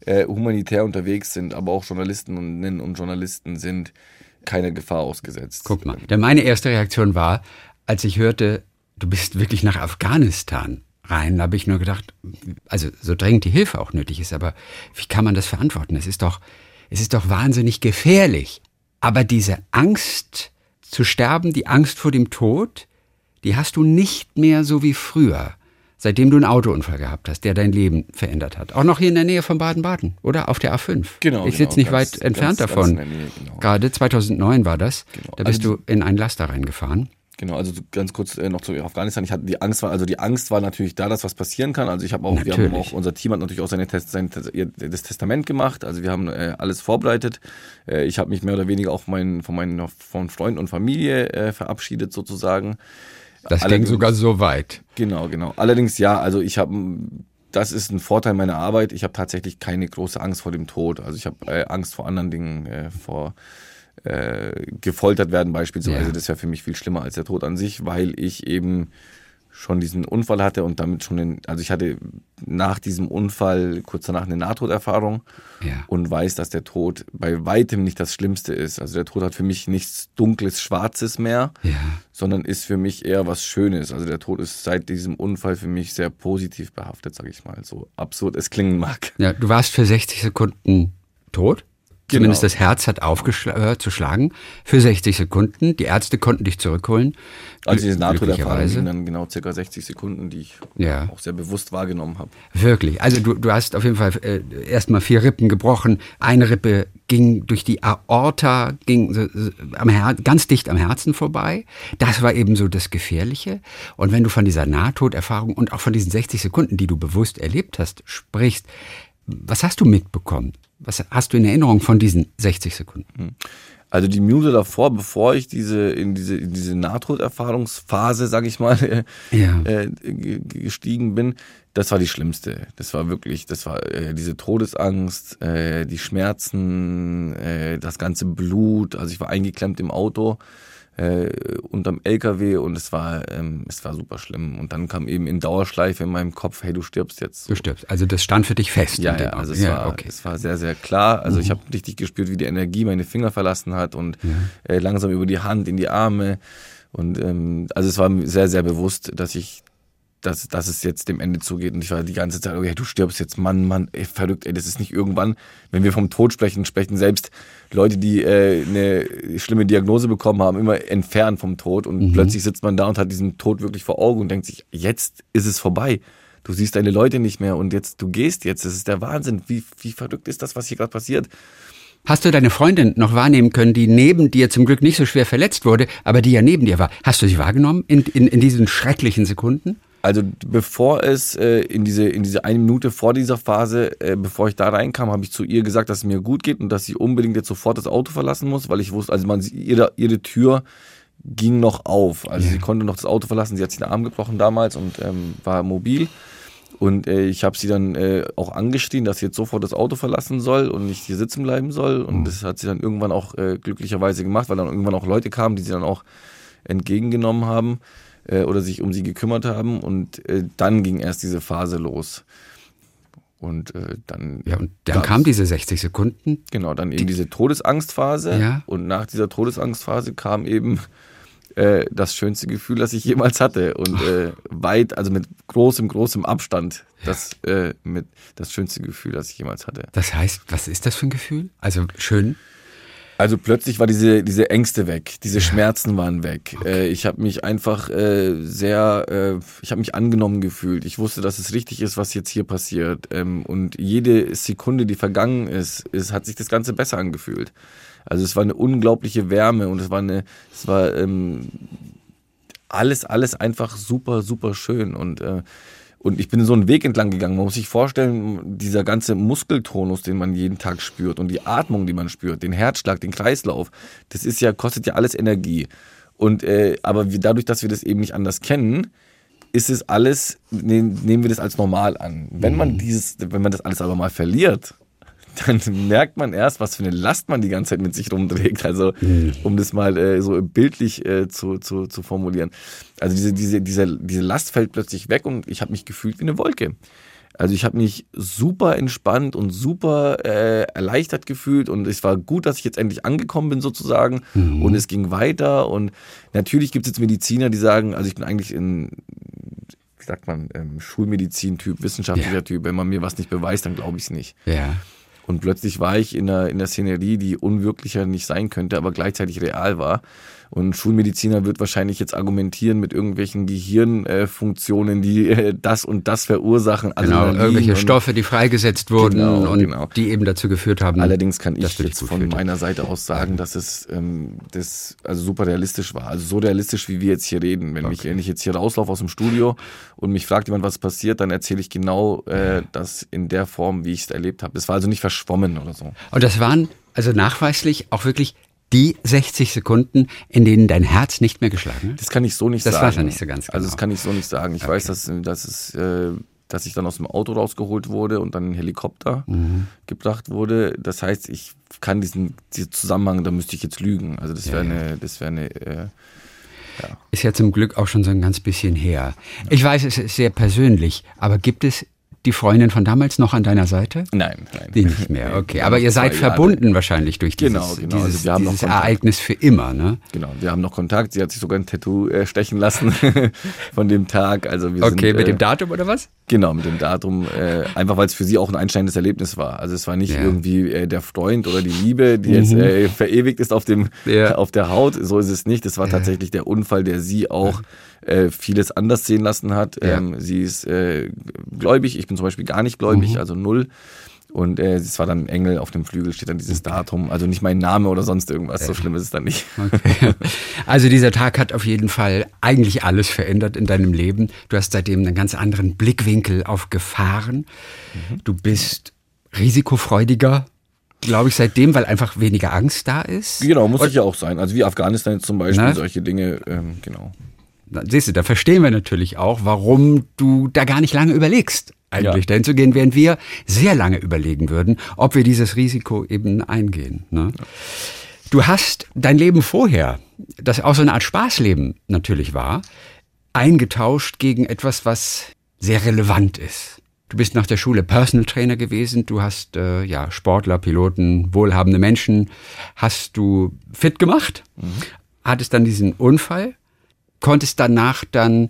äh, humanitär unterwegs sind, aber auch Journalistinnen und Journalisten sind keine Gefahr ausgesetzt. Guck mal, denn meine erste Reaktion war, als ich hörte, du bist wirklich nach Afghanistan rein, da habe ich nur gedacht, also so dringend die Hilfe auch nötig ist, aber wie kann man das verantworten? Es ist doch, es ist doch wahnsinnig gefährlich. Aber diese Angst zu sterben, die Angst vor dem Tod, die hast du nicht mehr so wie früher seitdem du einen Autounfall gehabt hast, der dein Leben verändert hat. Auch noch hier in der Nähe von Baden-Baden, oder? Auf der A5. Genau. Ich sitze genau, nicht ganz, weit entfernt ganz, davon. Ganz Nähe, genau. Gerade 2009 war das. Genau. Da bist also, du in einen Laster reingefahren. Genau, also ganz kurz äh, noch zu Afghanistan. Ich hatte die Angst war, also die Angst war natürlich da, dass was passieren kann. Also ich habe auch, natürlich. wir haben auch, unser Team hat natürlich auch seine Test, sein, das Testament gemacht. Also wir haben äh, alles vorbereitet. Äh, ich habe mich mehr oder weniger auch mein, von meinen von Freunden und Familie äh, verabschiedet sozusagen. Das Allerdings, ging sogar so weit. Genau, genau. Allerdings ja, also ich habe das ist ein Vorteil meiner Arbeit. Ich habe tatsächlich keine große Angst vor dem Tod. Also ich habe äh, Angst vor anderen Dingen, äh, vor äh, gefoltert werden beispielsweise. Ja. Das wäre für mich viel schlimmer als der Tod an sich, weil ich eben schon diesen Unfall hatte und damit schon den, also ich hatte nach diesem Unfall kurz danach eine Nahtoderfahrung ja. und weiß, dass der Tod bei weitem nicht das Schlimmste ist. Also der Tod hat für mich nichts dunkles, schwarzes mehr, ja. sondern ist für mich eher was Schönes. Also der Tod ist seit diesem Unfall für mich sehr positiv behaftet, sage ich mal, so absurd es klingen mag. Ja, du warst für 60 Sekunden tot? Genau. Zumindest das Herz hat aufgehört zu schlagen für 60 Sekunden. Die Ärzte konnten dich zurückholen. Also diese Nahtoderfahrung sind dann genau circa 60 Sekunden, die ich ja. auch sehr bewusst wahrgenommen habe. Wirklich. Also du, du hast auf jeden Fall äh, erstmal vier Rippen gebrochen. Eine Rippe ging durch die Aorta, ging so, so am Her ganz dicht am Herzen vorbei. Das war eben so das Gefährliche. Und wenn du von dieser Nahtoderfahrung und auch von diesen 60 Sekunden, die du bewusst erlebt hast, sprichst, was hast du mitbekommen? Was hast du in Erinnerung von diesen 60 Sekunden? Hm. Also die Minute davor, bevor ich diese in diese in diese Nahtoderfahrungsphase, sag ich mal, ja. äh, gestiegen bin, das war die schlimmste. Das war wirklich, das war äh, diese Todesangst, äh, die Schmerzen, äh, das ganze Blut. Also ich war eingeklemmt im Auto äh, unterm LKW und es war, ähm, es war super schlimm. Und dann kam eben in Dauerschleife in meinem Kopf, hey, du stirbst jetzt. Du stirbst. Also das stand für dich fest. Ja, ja also es, ja, war, okay. es war sehr, sehr klar. Also mhm. ich habe richtig gespürt, wie die Energie meine Finger verlassen hat und ja. äh, langsam über die Hand in die Arme. Und ähm, also es war sehr, sehr bewusst, dass ich dass, dass es jetzt dem Ende zugeht. Und ich war die ganze Zeit, okay, du stirbst jetzt, Mann, Mann, ey, verrückt, ey, das ist nicht irgendwann, wenn wir vom Tod sprechen, sprechen selbst Leute, die äh, eine schlimme Diagnose bekommen haben, immer entfernt vom Tod. Und mhm. plötzlich sitzt man da und hat diesen Tod wirklich vor Augen und denkt sich, jetzt ist es vorbei. Du siehst deine Leute nicht mehr und jetzt, du gehst jetzt. Das ist der Wahnsinn. Wie, wie verrückt ist das, was hier gerade passiert? Hast du deine Freundin noch wahrnehmen können, die neben dir zum Glück nicht so schwer verletzt wurde, aber die ja neben dir war? Hast du sie wahrgenommen in, in, in diesen schrecklichen Sekunden? Also bevor es äh, in diese in diese eine Minute vor dieser Phase, äh, bevor ich da reinkam, habe ich zu ihr gesagt, dass es mir gut geht und dass sie unbedingt jetzt sofort das Auto verlassen muss, weil ich wusste, also man ihre ihre Tür ging noch auf, also ja. sie konnte noch das Auto verlassen. Sie hat sich den Arm gebrochen damals und ähm, war mobil. Und äh, ich habe sie dann äh, auch angeschrien, dass sie jetzt sofort das Auto verlassen soll und nicht hier sitzen bleiben soll. Und mhm. das hat sie dann irgendwann auch äh, glücklicherweise gemacht, weil dann irgendwann auch Leute kamen, die sie dann auch entgegengenommen haben äh, oder sich um sie gekümmert haben. Und äh, dann ging erst diese Phase los. Und äh, dann. Ja, und dann kam diese 60 Sekunden. Genau, dann eben die, diese Todesangstphase. Ja. Und nach dieser Todesangstphase kam eben äh, das schönste Gefühl, das ich jemals hatte. Und äh, weit, also mit großem, großem Abstand, das, äh, mit das schönste Gefühl, das ich jemals hatte. Das heißt, was ist das für ein Gefühl? Also schön? Also plötzlich war diese, diese Ängste weg, diese Schmerzen waren weg. Okay. Äh, ich habe mich einfach äh, sehr, äh, ich habe mich angenommen gefühlt. Ich wusste, dass es richtig ist, was jetzt hier passiert. Ähm, und jede Sekunde, die vergangen ist, ist, hat sich das Ganze besser angefühlt. Also es war eine unglaubliche Wärme und es war eine, es war ähm, alles, alles einfach super, super schön. Und äh, und ich bin so einen Weg entlang gegangen. Man muss sich vorstellen, dieser ganze Muskeltonus, den man jeden Tag spürt und die Atmung, die man spürt, den Herzschlag, den Kreislauf, das ist ja, kostet ja alles Energie. Und äh, aber wie, dadurch, dass wir das eben nicht anders kennen, ist es alles, nehmen wir das als normal an. Wenn man mhm. dieses, wenn man das alles aber mal verliert, dann merkt man erst, was für eine Last man die ganze Zeit mit sich rumträgt. Also, mhm. um das mal äh, so bildlich äh, zu, zu, zu formulieren. Also diese, diese, diese, diese Last fällt plötzlich weg und ich habe mich gefühlt wie eine Wolke. Also ich habe mich super entspannt und super äh, erleichtert gefühlt und es war gut, dass ich jetzt endlich angekommen bin sozusagen mhm. und es ging weiter und natürlich gibt es jetzt Mediziner, die sagen, also ich bin eigentlich in wie sagt man, ähm, Schulmedizin-Typ, wissenschaftlicher ja. Typ. Wenn man mir was nicht beweist, dann glaube ich es nicht. Ja. Und plötzlich war ich in der, in der Szenerie, die unwirklicher nicht sein könnte, aber gleichzeitig real war. Und ein Schulmediziner wird wahrscheinlich jetzt argumentieren mit irgendwelchen Gehirnfunktionen, die äh, das und das verursachen. Genau, irgendwelche Stoffe, die freigesetzt wurden Genau, und genau. die eben dazu geführt haben. Allerdings kann ich jetzt von meiner Seite aus sagen, dass es ähm, das also super realistisch war. Also so realistisch, wie wir jetzt hier reden. Wenn, mich, wenn ich jetzt hier rauslaufe aus dem Studio und mich fragt jemand, was passiert, dann erzähle ich genau äh, das in der Form, wie ich es erlebt habe. Das war also nicht verschwommen oder so. Und das waren also nachweislich auch wirklich die 60 Sekunden, in denen dein Herz nicht mehr geschlagen hat? Das kann ich so nicht Das sagen. weiß er nicht so ganz Also das genau. kann ich so nicht sagen. Ich weiß, dass, dass es äh, dass ich dann aus dem Auto rausgeholt wurde und dann in den Helikopter Mhm. gebracht wurde. Das heißt, ich kann diesen, diesen Zusammenhang, da müsste ich jetzt lügen. Also das wäre eine, das wäre eine, äh, Ist ja zum Glück auch schon so ein ganz bisschen her. Ich weiß, es ist sehr persönlich, aber gibt es die Freundin von damals noch an deiner Seite? nein, nein. Die nicht mehr, okay. Aber ihr seid Jahre. verbunden wahrscheinlich durch dieses, Genau, genau. Also dieses, wir haben noch dieses. Ereignis für immer, ne? Genau, wir haben noch Kontakt. Sie hat sich sogar ein Tattoo äh, stechen lassen von dem Tag. Also wir Okay, sind, mit äh, dem Datum oder was? Genau, mit dem Datum. Äh, einfach weil es für sie auch ein einschneidendes Erlebnis war. Also es war nicht Ja. Mhm. irgendwie äh, der Freund oder die Liebe, die jetzt äh, verewigt ist auf dem Ja. auf der Haut. So ist es nicht. Es war tatsächlich der Unfall, der sie auch äh, vieles anders sehen lassen hat. Ja. Ähm, sie ist äh, gläubig. Ich bin zum Beispiel gar nicht gläubig, Mhm. also null. Und äh, es war dann Engel auf dem Flügel, steht dann dieses Datum. Also nicht mein Name oder sonst irgendwas. So schlimm ist es dann nicht. Okay. Also dieser Tag hat auf jeden Fall eigentlich alles verändert in deinem Leben. Du hast seitdem einen ganz anderen Blickwinkel auf Gefahren. Mhm. Du bist risikofreudiger, glaube ich, seitdem, weil einfach weniger Angst da ist. Genau, muss ich ja auch sein. Also wie Afghanistan jetzt zum Beispiel, Ne? solche Dinge, ähm, genau. Siehst du, da verstehen wir natürlich auch, warum du da gar nicht lange überlegst, eigentlich Ja. dahin zu gehen, während wir sehr lange überlegen würden, ob wir dieses Risiko eben eingehen. Ne? Du hast dein Leben vorher, das auch so eine Art Spaßleben natürlich war, eingetauscht gegen etwas, was sehr relevant ist. Du bist nach der Schule Personal Trainer gewesen, du hast äh, ja Sportler, Piloten, wohlhabende Menschen, hast du fit gemacht, hattest dann diesen Unfall, konntest danach dann äh,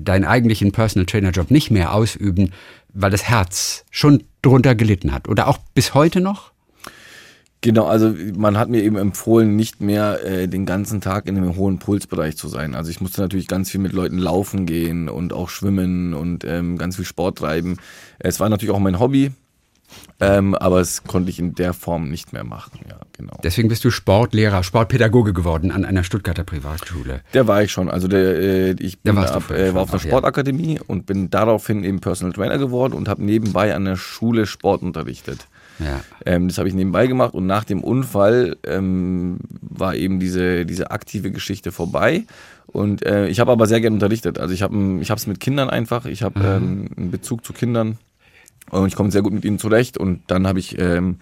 deinen eigentlichen Personal Trainer Job nicht mehr ausüben, weil das Herz schon drunter gelitten hat oder auch bis heute noch? Genau, also man hat mir eben empfohlen, nicht mehr äh, den ganzen Tag in einem hohen Pulsbereich zu sein. Also ich musste natürlich ganz viel mit Leuten laufen gehen und auch schwimmen und ähm, ganz viel Sport treiben. Es war natürlich auch mein Hobby, ähm, aber es konnte ich in der Form nicht mehr machen. Ja, genau. Deswegen bist du Sportlehrer, Sportpädagoge geworden an einer Stuttgarter Privatschule. Der war ich schon. Also der, äh, ich bin da, du äh, war auf einer auch, ja. Sportakademie und bin daraufhin eben Personal Trainer geworden und habe nebenbei an der Schule Sport unterrichtet. Ja. Ähm, das habe ich nebenbei gemacht und nach dem Unfall ähm, war eben diese, diese aktive Geschichte vorbei. Und äh, ich habe aber sehr gern unterrichtet. Also ich habe ich es mit Kindern einfach. Ich habe ähm, einen Bezug zu Kindern und ich komme sehr gut mit ihnen zurecht. Und dann habe ich ähm,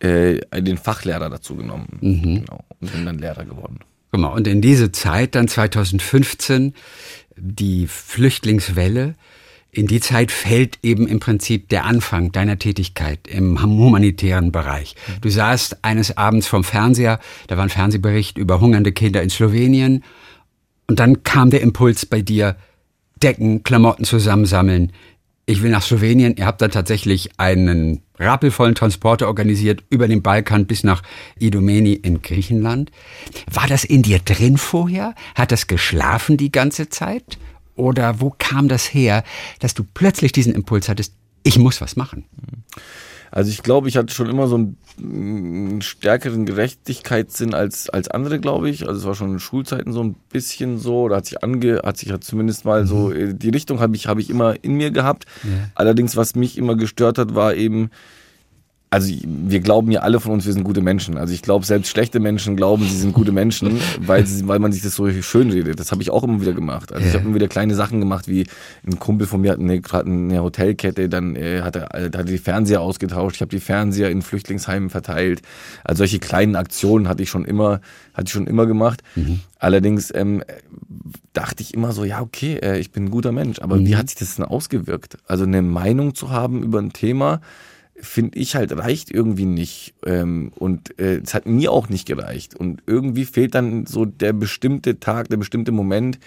äh, den Fachlehrer dazu genommen genau, und bin dann Lehrer geworden. Genau. Und in diese Zeit, dann 2015, die Flüchtlingswelle, in die Zeit fällt eben im Prinzip der Anfang deiner Tätigkeit im humanitären Bereich. Du saßt eines Abends vom Fernseher, da war ein Fernsehbericht über hungernde Kinder in Slowenien und dann kam der Impuls bei dir, Decken, Klamotten zusammensammeln. Ich will nach Slowenien. Ihr habt da tatsächlich einen rappelvollen Transporter organisiert über den Balkan bis nach Idomeni in Griechenland. War das in dir drin vorher? Hat das geschlafen die ganze Zeit? Oder wo kam das her, dass du plötzlich diesen Impuls hattest, ich muss was machen? Also ich glaube, ich hatte schon immer so einen, einen stärkeren Gerechtigkeitssinn als, als andere, glaube ich. Also es war schon in Schulzeiten so ein bisschen so, oder hat sich ange, hat sich halt zumindest mal so, äh, die Richtung habe ich, habe ich immer in mir gehabt. Allerdings, was mich immer gestört hat, war eben, also wir glauben ja alle von uns, wir sind gute Menschen. Also ich glaube, selbst schlechte Menschen glauben, sie sind gute Menschen, weil, sie, weil man sich das so schön redet. Das habe ich auch immer wieder gemacht. Also ich habe immer wieder kleine Sachen gemacht, wie ein Kumpel von mir hat eine, gerade eine Hotelkette, dann äh, hat er äh, hat er die Fernseher ausgetauscht. Ich habe die Fernseher in Flüchtlingsheimen verteilt. Also solche kleinen Aktionen hatte ich schon immer, hatte ich schon immer gemacht. Allerdings ähm, dachte ich immer so, ja okay, äh, ich bin ein guter Mensch. Aber wie hat sich das denn ausgewirkt? Also eine Meinung zu haben über ein Thema, finde ich halt, reicht irgendwie nicht. Ähm, und äh, es hat mir auch nicht gereicht. Und irgendwie fehlt dann so der bestimmte Tag, der bestimmte Moment,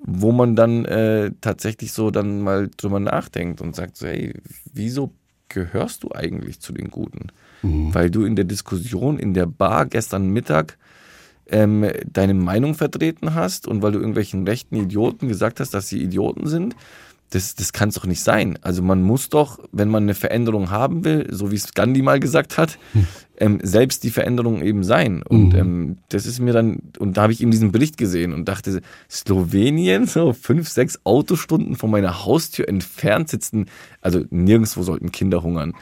wo man dann äh, tatsächlich so dann mal drüber nachdenkt und sagt so, hey, wieso gehörst du eigentlich zu den Guten? Mhm. Weil du in der Diskussion in der Bar gestern Mittag ähm, deine Meinung vertreten hast und weil du irgendwelchen rechten Idioten gesagt hast, dass sie Idioten sind das, das kann es doch nicht sein. Also man muss doch, wenn man eine Veränderung haben will, so wie es Gandhi mal gesagt hat, hm. ähm, selbst die Veränderung eben sein. Und mhm. ähm, das ist mir dann, und da habe ich eben diesen Bericht gesehen und dachte, Slowenien, so fünf, sechs Autostunden von meiner Haustür entfernt sitzen, also nirgendwo sollten Kinder hungern.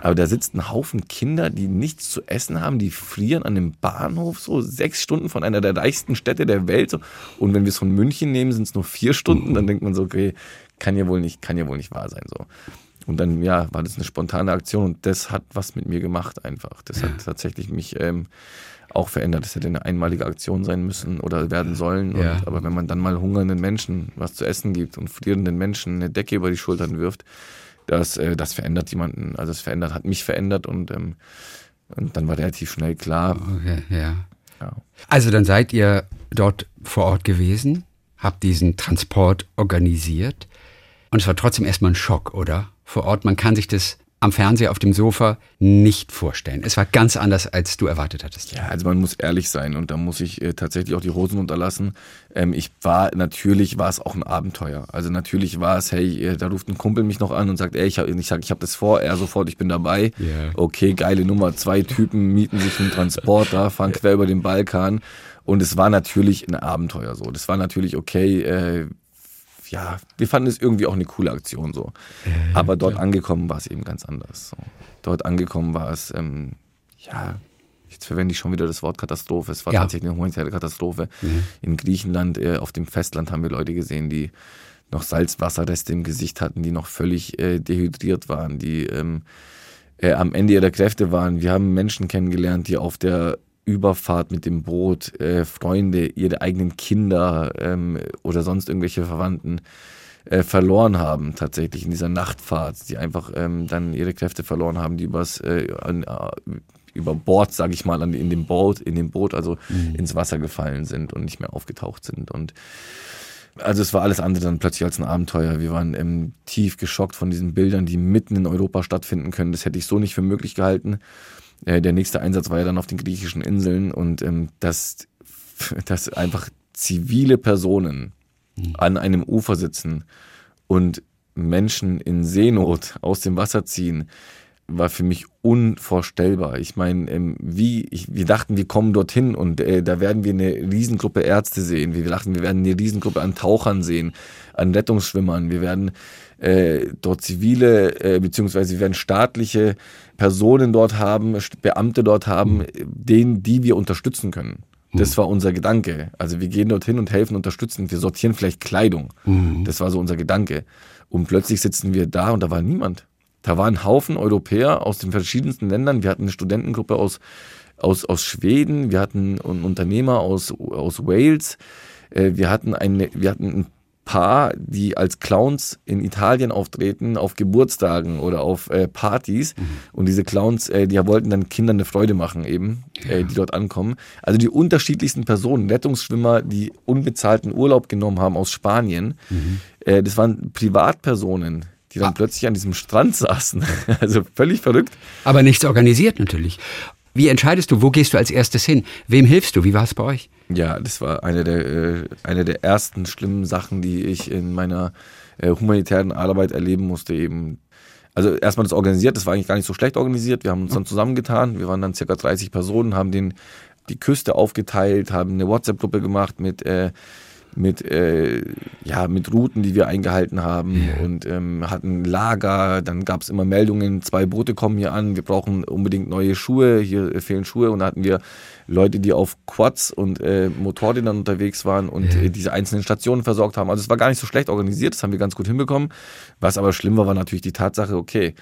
Aber da sitzt ein Haufen Kinder, die nichts zu essen haben, die frieren an dem Bahnhof, so sechs Stunden von einer der reichsten Städte der Welt. So. Und wenn wir es von München nehmen, sind es nur vier Stunden, mhm. dann denkt man so, okay, kann ja wohl nicht, kann ja wohl nicht wahr sein so. Und dann, ja, war das eine spontane Aktion und das hat was mit mir gemacht einfach. Das hat tatsächlich mich ähm, auch verändert. Das hätte eine einmalige Aktion sein müssen oder werden sollen. Ja. aber wenn man dann mal hungernden Menschen was zu essen gibt und frierenden Menschen eine Decke über die Schultern wirft, das, äh, das verändert jemanden. Also es verändert, hat mich verändert und, ähm, und dann war relativ schnell klar. Okay, ja. ja. Also dann seid ihr dort vor Ort gewesen, habt diesen Transport organisiert und es war trotzdem erstmal ein Schock, oder? Vor Ort, man kann sich das am Fernseher auf dem Sofa nicht vorstellen. Es war ganz anders, als du erwartet hattest. Ja, also man muss ehrlich sein und da muss ich äh, tatsächlich auch die Hosen unterlassen. Ähm, ich war, natürlich war es auch ein Abenteuer. Also natürlich war es, hey, äh, da ruft ein Kumpel mich noch an und sagt, ey, ich, hab, ich sag, ich habe das vor, er sofort, ich bin dabei. Yeah. Okay, geile Nummer. Zwei Typen mieten sich einen Transporter, fahren quer über den Balkan. Und es war natürlich ein Abenteuer so. Das war natürlich okay, äh, ja, wir fanden es irgendwie auch eine coole Aktion so. Äh, Aber dort klar. angekommen war es eben ganz anders. So. Dort angekommen war es, ähm, ja, jetzt verwende ich schon wieder das Wort Katastrophe. Es war ja. tatsächlich eine humanitäre Katastrophe. Mhm. In Griechenland, äh, auf dem Festland haben wir Leute gesehen, die noch Salzwasserreste im Gesicht hatten, die noch völlig äh, dehydriert waren, die ähm, äh, am Ende ihrer Kräfte waren. Wir haben Menschen kennengelernt, die auf der Überfahrt mit dem Boot äh, Freunde, ihre eigenen Kinder ähm, oder sonst irgendwelche Verwandten äh, verloren haben, tatsächlich in dieser Nachtfahrt, die einfach ähm, dann ihre Kräfte verloren haben, die übers, äh, an, äh, über Bord, sage ich mal, an, in dem Boot, in dem Boot, also mhm. ins Wasser gefallen sind und nicht mehr aufgetaucht sind. Und also es war alles andere dann plötzlich als ein Abenteuer. Wir waren ähm, tief geschockt von diesen Bildern, die mitten in Europa stattfinden können. Das hätte ich so nicht für möglich gehalten. Äh, der nächste Einsatz war ja dann auf den griechischen Inseln und ähm, dass, dass einfach zivile Personen mhm. an einem Ufer sitzen und Menschen in Seenot aus dem Wasser ziehen, war für mich unvorstellbar. Ich meine, ähm, wie ich, wir dachten, wir kommen dorthin und äh, da werden wir eine Riesengruppe Ärzte sehen. Wir dachten, wir werden eine Riesengruppe an Tauchern sehen, an Rettungsschwimmern. Wir werden äh, dort zivile äh, beziehungsweise wir werden staatliche Personen dort haben, Beamte dort haben, denen, die wir unterstützen können. Das mhm. war unser Gedanke. Also wir gehen dorthin und helfen, unterstützen. Wir sortieren vielleicht Kleidung. Mhm. Das war so unser Gedanke. Und plötzlich sitzen wir da und da war niemand. Da war ein Haufen Europäer aus den verschiedensten Ländern. Wir hatten eine Studentengruppe aus, aus, aus Schweden, wir hatten einen Unternehmer aus, aus Wales, äh, wir hatten, eine, wir hatten ein Paar, die als Clowns in Italien auftreten, auf Geburtstagen oder auf äh, Partys. Mhm. Und diese Clowns, äh, die wollten dann Kindern eine Freude machen, eben, ja. äh, die dort ankommen. Also die unterschiedlichsten Personen, Rettungsschwimmer, die unbezahlten Urlaub genommen haben aus Spanien. Mhm. Äh, das waren Privatpersonen, die dann ah. plötzlich an diesem Strand saßen. also völlig verrückt. Aber nichts organisiert natürlich. Wie entscheidest du, wo gehst du als erstes hin? Wem hilfst du? Wie war es bei euch? Ja, das war eine der, äh, eine der ersten schlimmen Sachen, die ich in meiner äh, humanitären Arbeit erleben musste. Eben. Also erstmal das organisiert, das war eigentlich gar nicht so schlecht organisiert. Wir haben uns dann zusammengetan. Wir waren dann circa 30 Personen, haben den, die Küste aufgeteilt, haben eine WhatsApp-Gruppe gemacht mit äh, mit, äh, ja, mit Routen, die wir eingehalten haben yeah. und ähm, hatten Lager. Dann gab es immer Meldungen, zwei Boote kommen hier an, wir brauchen unbedingt neue Schuhe, hier fehlen Schuhe. Und da hatten wir Leute, die auf Quads und äh, Motorrädern unterwegs waren und yeah. äh, diese einzelnen Stationen versorgt haben. Also es war gar nicht so schlecht organisiert, das haben wir ganz gut hinbekommen. Was aber schlimm war, war natürlich die Tatsache, okay,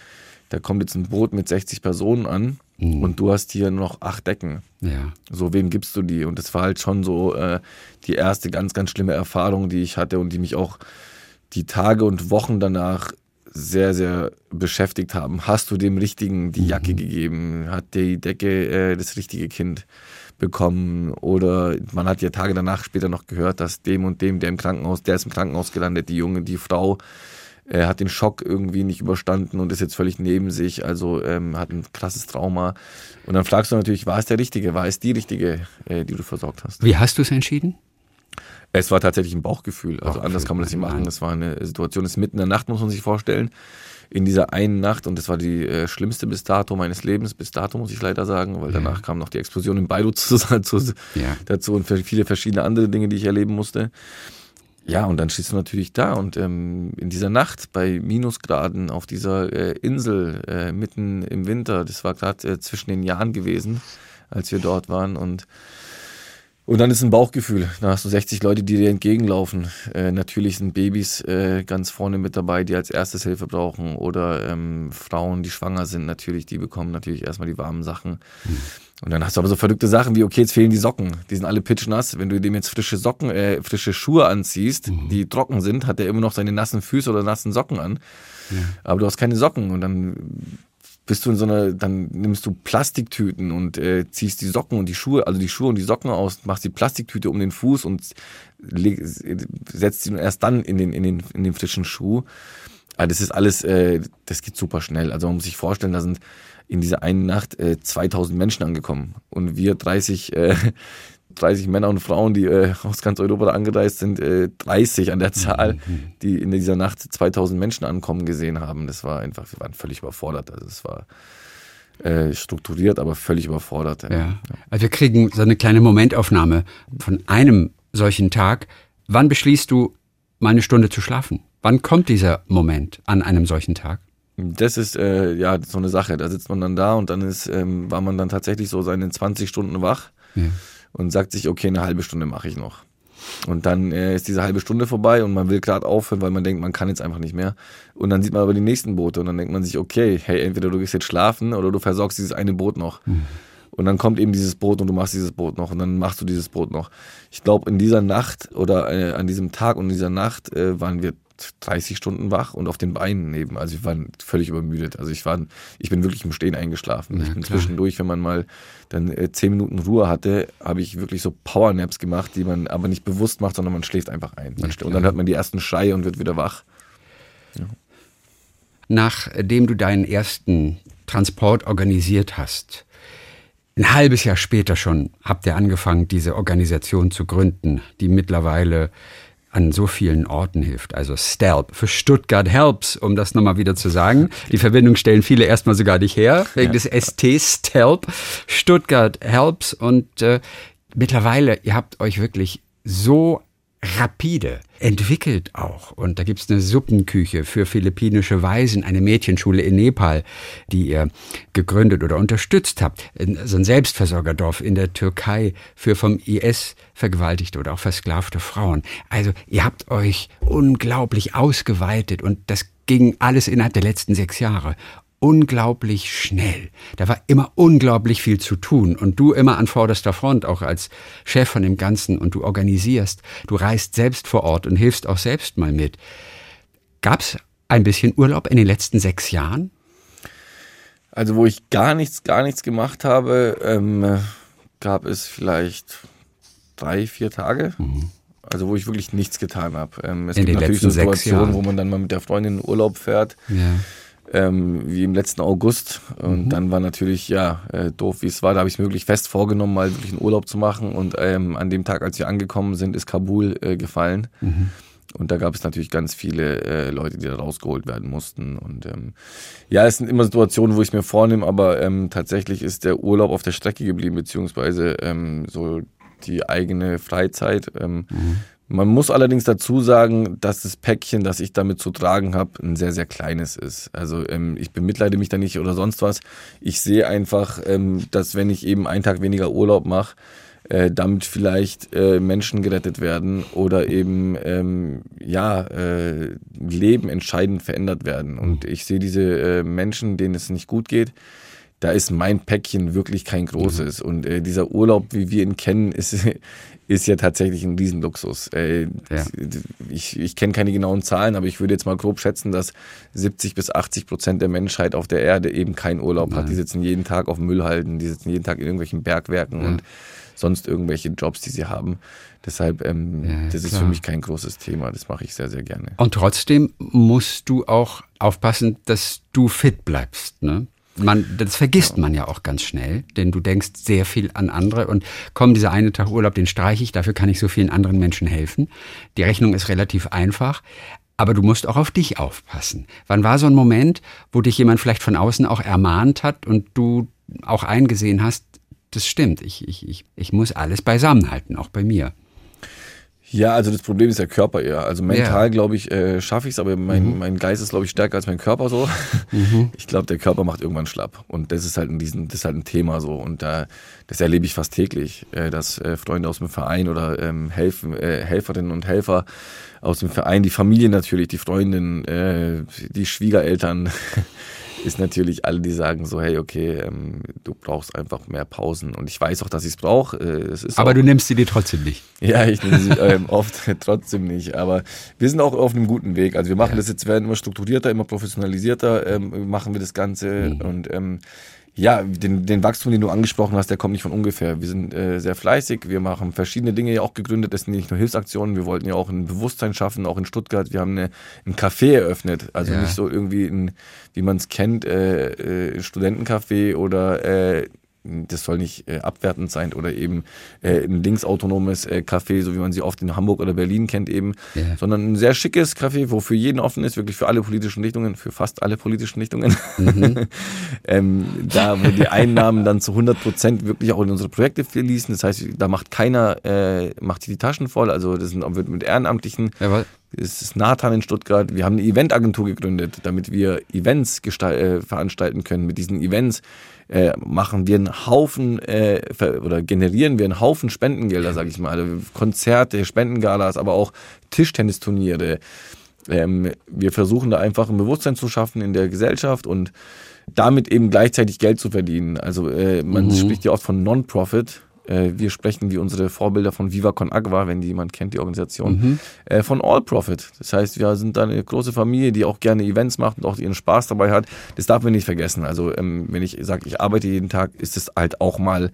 da kommt jetzt ein Boot mit 60 Personen an mhm. und du hast hier noch acht Decken. Ja. So, wem gibst du die? Und das war halt schon so äh, die erste ganz, ganz schlimme Erfahrung, die ich hatte und die mich auch die Tage und Wochen danach sehr, sehr beschäftigt haben. Hast du dem Richtigen die Jacke mhm. gegeben? Hat die Decke äh, das richtige Kind bekommen? Oder man hat ja Tage danach später noch gehört, dass dem und dem, der im Krankenhaus, der ist im Krankenhaus gelandet, die Junge, die Frau Er hat den Schock irgendwie nicht überstanden und ist jetzt völlig neben sich, also ähm, hat ein krasses Trauma. Und dann fragst du natürlich, war es der Richtige, war es die Richtige, äh, die du versorgt hast? Wie hast du es entschieden? Es war tatsächlich ein Bauchgefühl. Also Bauchgefühl, anders kann man das nicht machen. Es war eine Situation, es ist mitten in der Nacht, muss man sich vorstellen. In dieser einen Nacht, und das war die äh, schlimmste bis dato meines Lebens, bis dato muss ich leider sagen, weil danach kam noch die Explosion in Beirut zu, zu, Ja. dazu und viele verschiedene andere Dinge, die ich erleben musste. Ja, und dann stehst du natürlich da und ähm, in dieser Nacht bei Minusgraden auf dieser äh, Insel äh, mitten im Winter, das war gerade äh, zwischen den Jahren gewesen, als wir dort waren und und dann ist ein Bauchgefühl. Da hast du 60 Leute, die dir entgegenlaufen. Äh, natürlich sind Babys äh, ganz vorne mit dabei, die als erstes Hilfe brauchen. Oder ähm, Frauen, die schwanger sind, natürlich, die bekommen natürlich erstmal die warmen Sachen. Und dann hast du aber so verrückte Sachen wie, okay, jetzt fehlen die Socken. Die sind alle pitchnass. Wenn du dem jetzt frische Socken, äh, frische Schuhe anziehst, die trocken sind, hat er immer noch seine nassen Füße oder nassen Socken an. Aber du hast keine Socken. Und dann bist du in so einer, dann nimmst du Plastiktüten und äh, ziehst die Socken und die Schuhe, also die Schuhe und die Socken aus, machst die Plastiktüte um den Fuß und leg, setzt sie erst dann in den, in den, in den frischen Schuh. Aber das ist alles, äh, das geht super schnell. Also man muss sich vorstellen, da sind in dieser einen Nacht äh, 2000 Menschen angekommen und wir 30, äh, 30 Männer und Frauen, die äh, aus ganz Europa da angereist sind, äh, 30 an der Zahl, die in dieser Nacht 2000 Menschen ankommen gesehen haben. Das war einfach, wir waren völlig überfordert. Also es war äh, strukturiert, aber völlig überfordert. Ja. Also wir kriegen so eine kleine Momentaufnahme von einem solchen Tag. Wann beschließt du, mal eine Stunde zu schlafen? Wann kommt dieser Moment an einem solchen Tag? Das ist äh, ja so eine Sache. Da sitzt man dann da und dann ist, ähm, war man dann tatsächlich so seine 20 Stunden wach Ja. Und sagt sich, okay, eine halbe Stunde mache ich noch. Und dann äh, ist diese halbe Stunde vorbei und man will gerade aufhören, weil man denkt, man kann jetzt einfach nicht mehr. Und dann sieht man aber die nächsten Boote und dann denkt man sich, okay, hey, entweder du gehst jetzt schlafen oder du versorgst dieses eine Boot noch. Und dann kommt eben dieses Boot und du machst dieses Boot noch und dann machst du dieses Boot noch. Ich glaube, in dieser Nacht oder äh, an diesem Tag und in dieser Nacht äh, waren wir 30 Stunden wach und auf den Beinen neben. Also wir waren völlig übermüdet. Also ich war, ich bin wirklich im Stehen eingeschlafen. Ja, ich bin klar. zwischendurch, wenn man mal dann äh, 10 Minuten Ruhe hatte, habe ich wirklich so Powernaps gemacht, die man aber nicht bewusst macht, sondern man schläft einfach ein. Ja, und dann hört man die ersten Schreie und wird wieder wach. Nachdem du deinen ersten Transport organisiert hast, ein halbes Jahr später schon habt ihr angefangen, diese Organisation zu gründen, die mittlerweile an so vielen Orten hilft. Also STELP für Stuttgart Helps, um das nochmal wieder zu sagen. Die Verbindung stellen viele erstmal sogar nicht her, wegen des ST STELP. Stuttgart Helps und äh, mittlerweile, ihr habt euch wirklich so rapide entwickelt auch. Und da gibt's eine Suppenküche für philippinische Waisen, eine Mädchenschule in Nepal, die ihr gegründet oder unterstützt habt. So ein Selbstversorgerdorf in der Türkei für vom IS vergewaltigte oder auch versklavte Frauen. Also ihr habt euch unglaublich ausgeweitet und das ging alles innerhalb der letzten sechs Jahre unglaublich schnell. Da war immer unglaublich viel zu tun und du immer an vorderster Front, auch als Chef von dem Ganzen und du organisierst, du reist selbst vor Ort und hilfst auch selbst mal mit. Gab's ein bisschen Urlaub in den letzten sechs Jahren? Also wo ich gar nichts, gar nichts gemacht habe, ähm, gab es vielleicht drei, vier Tage. Also wo ich wirklich nichts getan habe. Ähm, es In gibt den natürlich so letzten sechs Situationen, Jahren. wo man dann mal mit der Freundin in Urlaub fährt. Ja. Ähm, wie im letzten August. Und dann war natürlich, ja, äh, doof wie es war, da habe ich es mir wirklich fest vorgenommen, mal wirklich einen Urlaub zu machen. Und ähm, an dem Tag, als wir angekommen sind, ist Kabul äh, gefallen. Und da gab es natürlich ganz viele äh, Leute, die da rausgeholt werden mussten. Und ähm, ja, es sind immer Situationen, wo ich es mir vornehme, aber ähm, tatsächlich ist der Urlaub auf der Strecke geblieben, beziehungsweise ähm, so die eigene Freizeit. Ähm, Man muss allerdings dazu sagen, dass das Päckchen, das ich damit zu tragen habe, ein sehr, sehr kleines ist. Also ähm, ich bemitleide mich da nicht oder sonst was. Ich sehe einfach, ähm, dass wenn ich eben einen Tag weniger Urlaub mache, äh, damit vielleicht äh, Menschen gerettet werden oder eben ähm, ja äh, Leben entscheidend verändert werden. Und ich sehe diese äh, Menschen, denen es nicht gut geht, da ist mein Päckchen wirklich kein großes. Und äh, dieser Urlaub, wie wir ihn kennen, ist, ist ja tatsächlich ein Riesenluxus. Äh, Ja. Ich, ich kenne keine genauen Zahlen, aber ich würde jetzt mal grob schätzen, dass 70 bis 80 Prozent der Menschheit auf der Erde eben keinen Urlaub hat. Die sitzen jeden Tag auf Müllhalden, die sitzen jeden Tag in irgendwelchen Bergwerken und sonst irgendwelche Jobs, die sie haben. Deshalb, ähm, Ja, das ist klar. für mich kein großes Thema. Das mache ich sehr, sehr gerne. Und trotzdem musst du auch aufpassen, dass du fit bleibst. Ne? Man, das vergisst man ja auch ganz schnell, denn du denkst sehr viel an andere und komm, dieser eine Tag Urlaub, den streiche ich, dafür kann ich so vielen anderen Menschen helfen. Die Rechnung ist relativ einfach, aber du musst auch auf dich aufpassen. Wann war so ein Moment, wo dich jemand vielleicht von außen auch ermahnt hat und du auch eingesehen hast, das stimmt, ich, ich, ich, ich muss alles beisammenhalten, auch bei mir. Ja, also das Problem ist der Körper eher. Also mental, Ja. glaube ich, äh, schaffe ich es, aber mein, mein Geist ist, glaube ich, stärker als mein Körper so. Ich glaube, der Körper macht irgendwann schlapp. Und das ist halt ein, diesen, das ist halt ein Thema so. Und da, das erlebe ich fast täglich, äh, dass äh, Freunde aus dem Verein oder ähm, Helfen, äh, Helferinnen und Helfer aus dem Verein, die Familie natürlich, die Freundin, äh, die Schwiegereltern, ist natürlich alle, die sagen so, hey, okay, ähm, du brauchst einfach mehr Pausen. Und ich weiß auch, dass ich es brauche. Äh, Aber auch, du nimmst sie dir trotzdem nicht. ja, ich nehme sie ähm, oft trotzdem nicht. Aber wir sind auch auf einem guten Weg. Also wir machen Ja. das jetzt, werden immer strukturierter, immer professionalisierter, ähm, machen wir das Ganze. Mhm. Und ähm, ja, den, den Wachstum, den du angesprochen hast, der kommt nicht von ungefähr. Wir sind äh, sehr fleißig, wir machen verschiedene Dinge ja auch gegründet. Das sind nicht nur Hilfsaktionen, wir wollten ja auch ein Bewusstsein schaffen, auch in Stuttgart. Wir haben eine, ein Café eröffnet. Also Ja. nicht so irgendwie, ein, wie man es kennt, äh, äh, Studentencafé oder äh, das soll nicht äh, abwertend sein oder eben äh, ein linksautonomes äh, Café, so wie man sie oft in Hamburg oder Berlin kennt eben, Ja. sondern ein sehr schickes Café, wo für jeden offen ist, wirklich für alle politischen Richtungen, für fast alle politischen Richtungen. ähm, da, wo die Einnahmen dann zu 100 Prozent wirklich auch in unsere Projekte fließen. Das heißt, da macht keiner, äh, macht die Taschen voll. Also das sind, wird mit Ehrenamtlichen Jawohl. es ist Nathan in Stuttgart. Wir haben eine Eventagentur gegründet, damit wir Events äh, veranstalten können. Mit diesen Events äh, machen wir einen Haufen äh, oder generieren wir einen Haufen Spendengelder, sage ich mal. Also Konzerte, Spendengalas, aber auch Tischtennisturniere. Ähm, wir versuchen da einfach ein Bewusstsein zu schaffen in der Gesellschaft und damit eben gleichzeitig Geld zu verdienen. Also äh, man spricht ja oft von Non-Profit. Äh, wir sprechen wie unsere Vorbilder von Viva Con Agua, wenn die jemand kennt, die Organisation, äh, von All Profit. Das heißt, wir sind da eine große Familie, die auch gerne Events macht und auch ihren Spaß dabei hat. Das darf man nicht vergessen. Also ähm, wenn ich sage, ich arbeite jeden Tag, ist es halt auch mal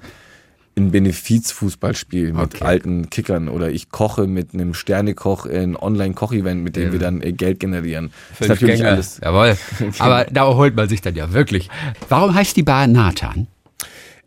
ein Benefizfußballspiel mit Okay. alten Kickern oder ich koche mit einem Sternekoch ein Online-Koch-Event, mit dem Ja. wir dann äh, Geld generieren. Das ist natürlich Gänge. alles. Jawohl. Aber da erholt man sich dann ja wirklich. Warum heißt die Bar Nathan?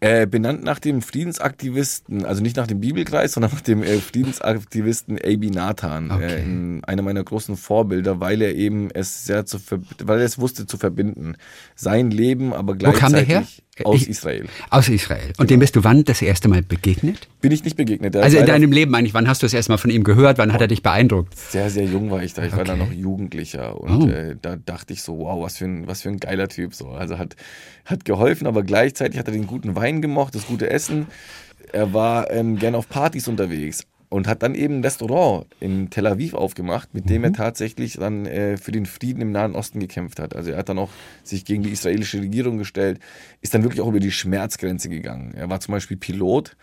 Äh, benannt nach dem Friedensaktivisten, also nicht nach dem Bibelkreis, sondern nach dem äh, Friedensaktivisten A.B. Nathan, Okay. äh, in, einer meiner großen Vorbilder, weil er eben es sehr zu weil er es wusste zu verbinden. Sein Leben, aber Wo gleichzeitig kam der her? Aus Ich- Israel. Aus Israel. Und dem bist du wann das erste Mal begegnet? Bin ich nicht begegnet. Also in deinem Leben eigentlich, wann hast du das erste Mal von ihm gehört? Wann hat er dich beeindruckt? sehr, sehr jung war ich da. Ich war da Okay. noch Jugendlicher und Oh. äh, da dachte ich so, wow, was für ein, was für ein geiler Typ. So. Also hat, hat geholfen, aber gleichzeitig hat er den guten Wein gemocht, das gute Essen. Er war ähm, gern auf Partys unterwegs und hat dann eben ein Restaurant in Tel Aviv aufgemacht, mit dem er tatsächlich dann äh, für den Frieden im Nahen Osten gekämpft hat. Also er hat dann auch sich gegen die israelische Regierung gestellt, ist dann wirklich auch über die Schmerzgrenze gegangen. Er war zum Beispiel Pilot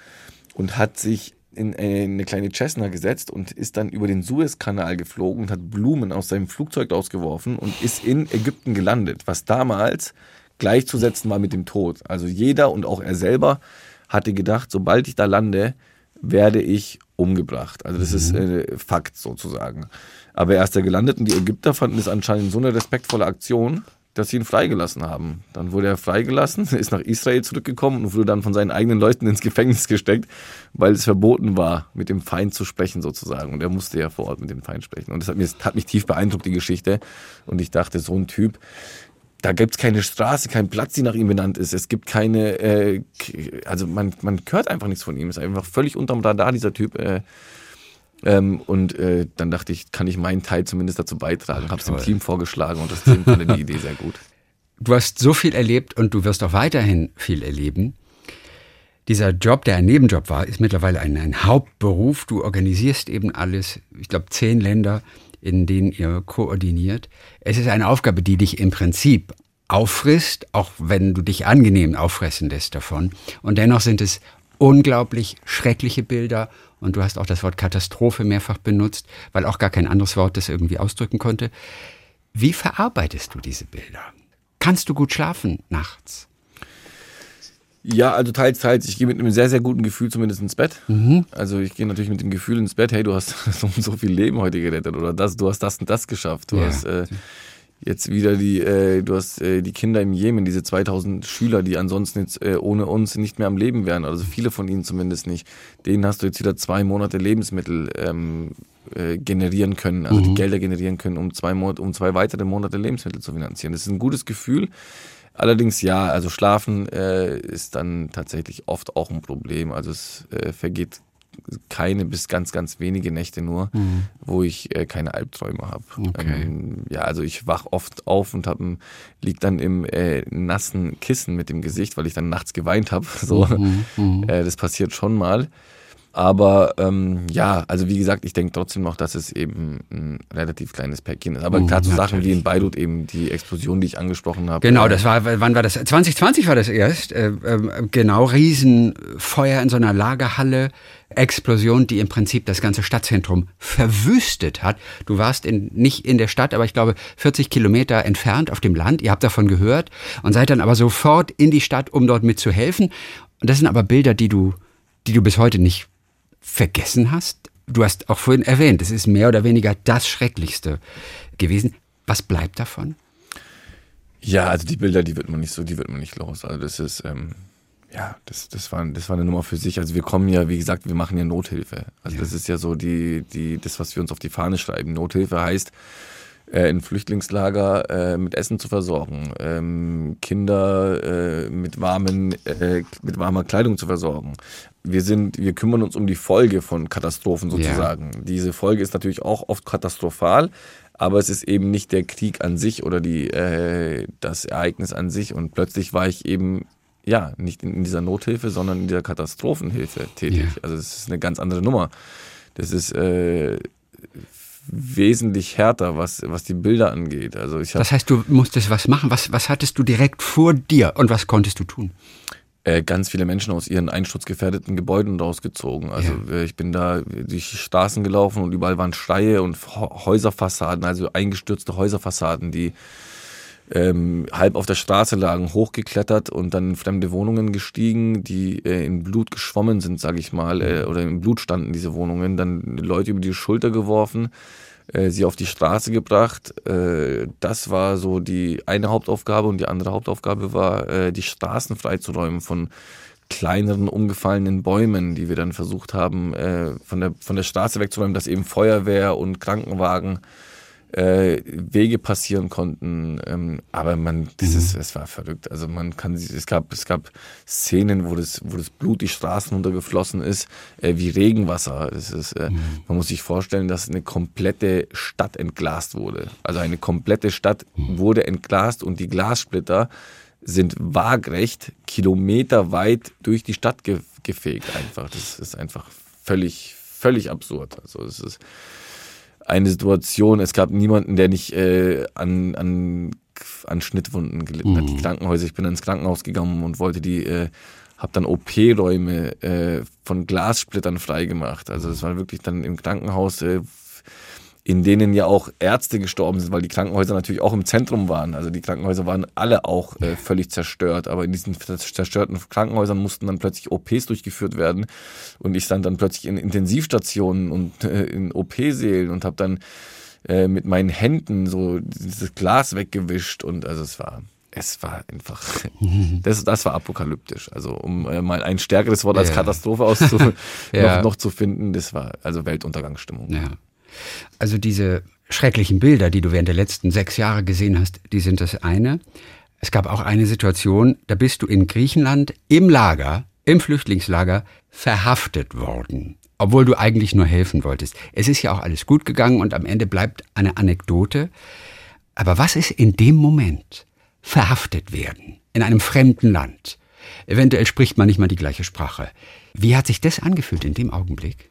und hat sich in äh, eine kleine Cessna gesetzt und ist dann über den Suezkanal geflogen und hat Blumen aus seinem Flugzeug ausgeworfen und ist in Ägypten gelandet, was damals gleichzusetzen war mit dem Tod. Also jeder und auch er selber hatte gedacht, sobald ich da lande, werde ich umgebracht. Also das ist äh, Fakt sozusagen. Aber er ist da gelandet und die Ägypter fanden es anscheinend so eine respektvolle Aktion, dass sie ihn freigelassen haben. Dann wurde er freigelassen, ist nach Israel zurückgekommen und wurde dann von seinen eigenen Leuten ins Gefängnis gesteckt, weil es verboten war, mit dem Feind zu sprechen sozusagen. Und er musste ja vor Ort mit dem Feind sprechen. Und das hat, mir, das hat mich tief beeindruckt, die Geschichte. Und ich dachte, so ein Typ, da gibt es keine Straße, keinen Platz, die nach ihm benannt ist. Es gibt keine, äh, also man, man hört einfach nichts von ihm. Ist einfach völlig unterm Radar, dieser Typ. Äh, ähm, und äh, dann dachte ich, kann ich meinen Teil zumindest dazu beitragen. Habe es dem. Team vorgeschlagen und das Team fand die Idee sehr gut. Du hast so viel erlebt und du wirst auch weiterhin viel erleben. Dieser Job, der ein Nebenjob war, ist mittlerweile ein, ein Hauptberuf. Du organisierst eben alles, ich glaube, zehn Länder, in denen ihr koordiniert. Es ist eine Aufgabe, die dich im Prinzip auffrisst, auch wenn du dich angenehm auffressen lässt davon. Und dennoch sind es unglaublich schreckliche Bilder. Und du hast auch das Wort Katastrophe mehrfach benutzt, weil auch gar kein anderes Wort das irgendwie ausdrücken konnte. Wie verarbeitest du diese Bilder? Kannst du gut schlafen nachts? Ja, also teils, teils. Ich gehe mit einem sehr, sehr guten Gefühl zumindest ins Bett. Mhm. Also ich gehe natürlich mit dem Gefühl ins Bett, hey, du hast so so viel Leben heute gerettet oder das, du hast das und das geschafft. Du ja. hast äh, jetzt wieder die, äh, du hast äh, die Kinder im Jemen, diese 2000 Schüler, die ansonsten jetzt äh, ohne uns nicht mehr am Leben wären, also viele von ihnen zumindest nicht. Denen hast du jetzt wieder zwei Monate Lebensmittel ähm, äh, generieren können, also mhm. die Gelder generieren können, um zwei, Monate, um zwei weitere Monate Lebensmittel zu finanzieren. Das ist ein gutes Gefühl. Allerdings ja, also Schlafen äh, ist dann tatsächlich oft auch ein Problem. Also es äh, vergeht keine bis ganz, ganz wenige Nächte nur, mhm. wo ich äh, keine Albträume habe. Okay. Ähm, ja, also ich wach oft auf und hab, lieg dann im äh, nassen Kissen mit dem Gesicht, weil ich dann nachts geweint habe. So, mhm. Mhm. Äh, das passiert schon mal. Aber ähm, ja, also wie gesagt, ich denke trotzdem noch, dass es eben ein relativ kleines Päckchen ist. Aber klar, so Sachen wie in Beirut eben die Explosion, die ich angesprochen habe. Genau, äh, das war, wann war das? 2020 war das erst. Äh, äh, genau, Riesenfeuer in so einer Lagerhalle. Explosion, die im Prinzip das ganze Stadtzentrum verwüstet hat. Du warst in, nicht in der Stadt, aber ich glaube 40 Kilometer entfernt auf dem Land. Ihr habt davon gehört und seid dann aber sofort in die Stadt, um dort mitzuhelfen. Und das sind aber Bilder, die du, die du bis heute nicht vergessen hast? Du hast auch vorhin erwähnt, es ist mehr oder weniger das Schrecklichste gewesen. Was bleibt davon? Ja, also die Bilder, die wird man nicht so, die wird man nicht los. Also das ist, ähm, ja, das, das, war, das war eine Nummer für sich. Also wir kommen ja, wie gesagt, wir machen ja Nothilfe. Also ja. das ist ja so die, die, das, was wir uns auf die Fahne schreiben. Nothilfe heißt, äh, in Flüchtlingslager äh, mit Essen zu versorgen, ähm, Kinder äh, mit warmen, äh, mit warmer Kleidung zu versorgen. Wir sind, wir kümmern uns um die Folge von Katastrophen sozusagen. Ja. Diese Folge ist natürlich auch oft katastrophal, aber es ist eben nicht der Krieg an sich oder die, äh, das Ereignis an sich. Und plötzlich war ich eben ja, nicht in, dieser Nothilfe, sondern in dieser Katastrophenhilfe tätig. Ja. Also es ist eine ganz andere Nummer. Das ist äh, wesentlich härter, was, was die Bilder angeht. Also ich das heißt, du musstest was machen. Was, was hattest du direkt vor dir und was konntest du tun? Äh, ganz viele Menschen aus ihren einsturzgefährdeten Gebäuden rausgezogen. Also ja. Ich bin da durch die Straßen gelaufen und überall waren Schreie und Häuserfassaden, also eingestürzte Häuserfassaden, die ähm, halb auf der Straße lagen, hochgeklettert und dann in fremde Wohnungen gestiegen, die äh, in Blut geschwommen sind, sage ich mal, äh, oder im Blut standen diese Wohnungen, dann Leute über die Schulter geworfen, äh, sie auf die Straße gebracht. Äh, das war so die eine Hauptaufgabe und die andere Hauptaufgabe war, äh, die Straßen freizuräumen von kleineren umgefallenen Bäumen, die wir dann versucht haben, äh, von, der, von der Straße wegzuräumen, dass eben Feuerwehr und Krankenwagen äh, Wege passieren konnten. Ähm, aber man, das ist, mhm. es war verrückt. Also man kann, es gab, es gab Szenen, wo das, wo das Blut die Straßen runtergeflossen ist, äh, wie Regenwasser. Das ist, äh, mhm. man muss sich vorstellen, dass eine komplette Stadt entglast wurde. Also eine komplette Stadt mhm. wurde entglast und die Glassplitter sind waagrecht kilometerweit durch die Stadt ge gefegt einfach. Das ist einfach völlig, völlig absurd. Also es ist eine Situation, es gab niemanden, der nicht äh, an, an, an Schnittwunden gelitten hat. Die mhm. Krankenhäuser, ich bin ins Krankenhaus gegangen und wollte die, äh, habe dann OP-Räume äh, von Glassplittern freigemacht. Also es war wirklich dann im Krankenhaus äh, in denen ja auch Ärzte gestorben sind, weil die Krankenhäuser natürlich auch im Zentrum waren. Also die Krankenhäuser waren alle auch äh, völlig zerstört, aber in diesen zerstörten Krankenhäusern mussten dann plötzlich OPs durchgeführt werden und ich stand dann plötzlich in Intensivstationen und äh, in OP-Sälen und habe dann äh, mit meinen Händen so dieses Glas weggewischt und also es war es war einfach, das, das war apokalyptisch. Also um äh, mal ein stärkeres Wort als Katastrophe auszu ja. noch, noch zu finden, das war also Weltuntergangsstimmung. Ja. Also diese schrecklichen Bilder, die du während der letzten sechs Jahre gesehen hast, die sind das eine. Es gab auch eine Situation, da bist du in Griechenland im Lager, im Flüchtlingslager, verhaftet worden, obwohl du eigentlich nur helfen wolltest. Es ist ja auch alles gut gegangen und am Ende bleibt eine Anekdote. Aber was ist in dem Moment? Verhaftet werden in einem fremden Land. Eventuell spricht man nicht mal die gleiche Sprache. Wie hat sich das angefühlt in dem Augenblick?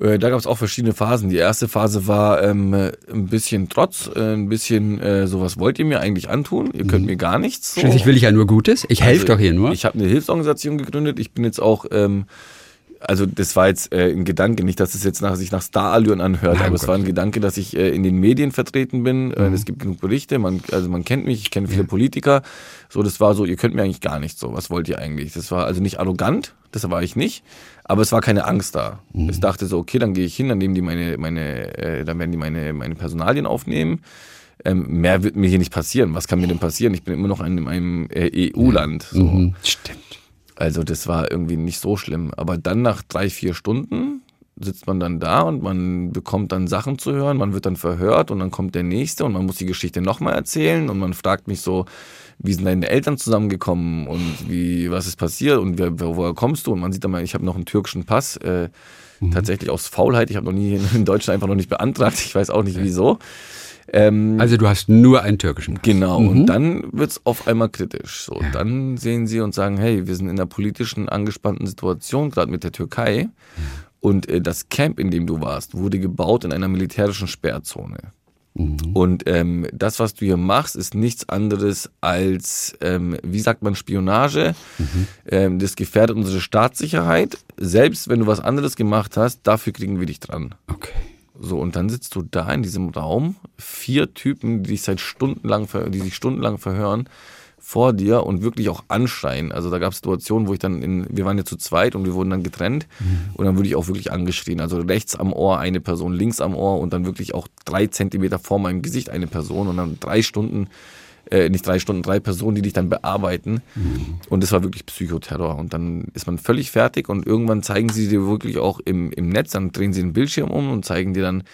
Äh, da gab es auch verschiedene Phasen. Die erste Phase war ähm, ein bisschen Trotz, äh, ein bisschen äh, so, was wollt ihr mir eigentlich antun? Ihr könnt mhm. mir gar nichts. So. Schließlich will ich ja nur Gutes. Ich helfe also, doch hier nur. Ich habe eine Hilfsorganisation gegründet. Ich bin jetzt auch ähm, also das war jetzt äh, ein Gedanke, nicht, dass es jetzt nach, sich nach Starallüren anhört, Nein, aber um es war ein Gedanke, dass ich äh, in den Medien vertreten bin. Äh, Mhm. es gibt genug Berichte, man, also man kennt mich, ich kenne viele Politiker. So, das war so, ihr könnt mir eigentlich gar nicht so. Was wollt ihr eigentlich? Das war also nicht arrogant, das war ich nicht, aber es war keine Angst da. Mhm. Ich dachte so, okay, dann gehe ich hin, dann nehmen die meine, meine, äh, dann werden die meine, meine Personalien aufnehmen. Ähm, mehr wird mir hier nicht passieren. Was kann mir denn passieren? Ich bin immer noch in einem äh, EU-Land. So. Mhm. Stimmt. Also das war irgendwie nicht so schlimm. Aber dann nach drei, vier Stunden sitzt man dann da und man bekommt dann Sachen zu hören, man wird dann verhört und dann kommt der nächste und man muss die Geschichte nochmal erzählen und man fragt mich so, wie sind deine Eltern zusammengekommen und wie, was ist passiert und wer, woher kommst du? Und man sieht dann mal, ich habe noch einen türkischen Pass, äh, tatsächlich aus Faulheit. Ich habe noch nie in Deutschland einfach noch nicht beantragt. Ich weiß auch nicht wieso. Ähm, Also du hast nur einen türkischen Pass. Genau, und dann wird's auf einmal kritisch. So, Dann sehen sie und sagen, hey, wir sind in einer politischen angespannten Situation, gerade mit der Türkei. Und äh, das Camp, in dem du warst, wurde gebaut in einer militärischen Sperrzone. Und ähm, das, was du hier machst, ist nichts anderes als, ähm, wie sagt man, Spionage. Ähm, das gefährdet unsere Staatssicherheit. Selbst wenn du was anderes gemacht hast, dafür kriegen wir dich dran. Okay. So, und dann sitzt du da in diesem Raum, vier Typen, die dich seit stundenlang, die sich stundenlang verhören, vor dir und wirklich auch anschreien. Also da gab es Situationen, wo ich dann in, wir waren ja zu zweit und wir wurden dann getrennt und dann wurde ich auch wirklich angeschrien. Also rechts am Ohr eine Person, links am Ohr und dann wirklich auch drei Zentimeter vor meinem Gesicht eine Person und dann drei Stunden, äh, nicht drei Stunden, drei Personen, die dich dann bearbeiten. Und das war wirklich Psychoterror. Und dann ist man völlig fertig und irgendwann zeigen sie dir wirklich auch im, im Netz, dann drehen sie den Bildschirm um und zeigen dir dann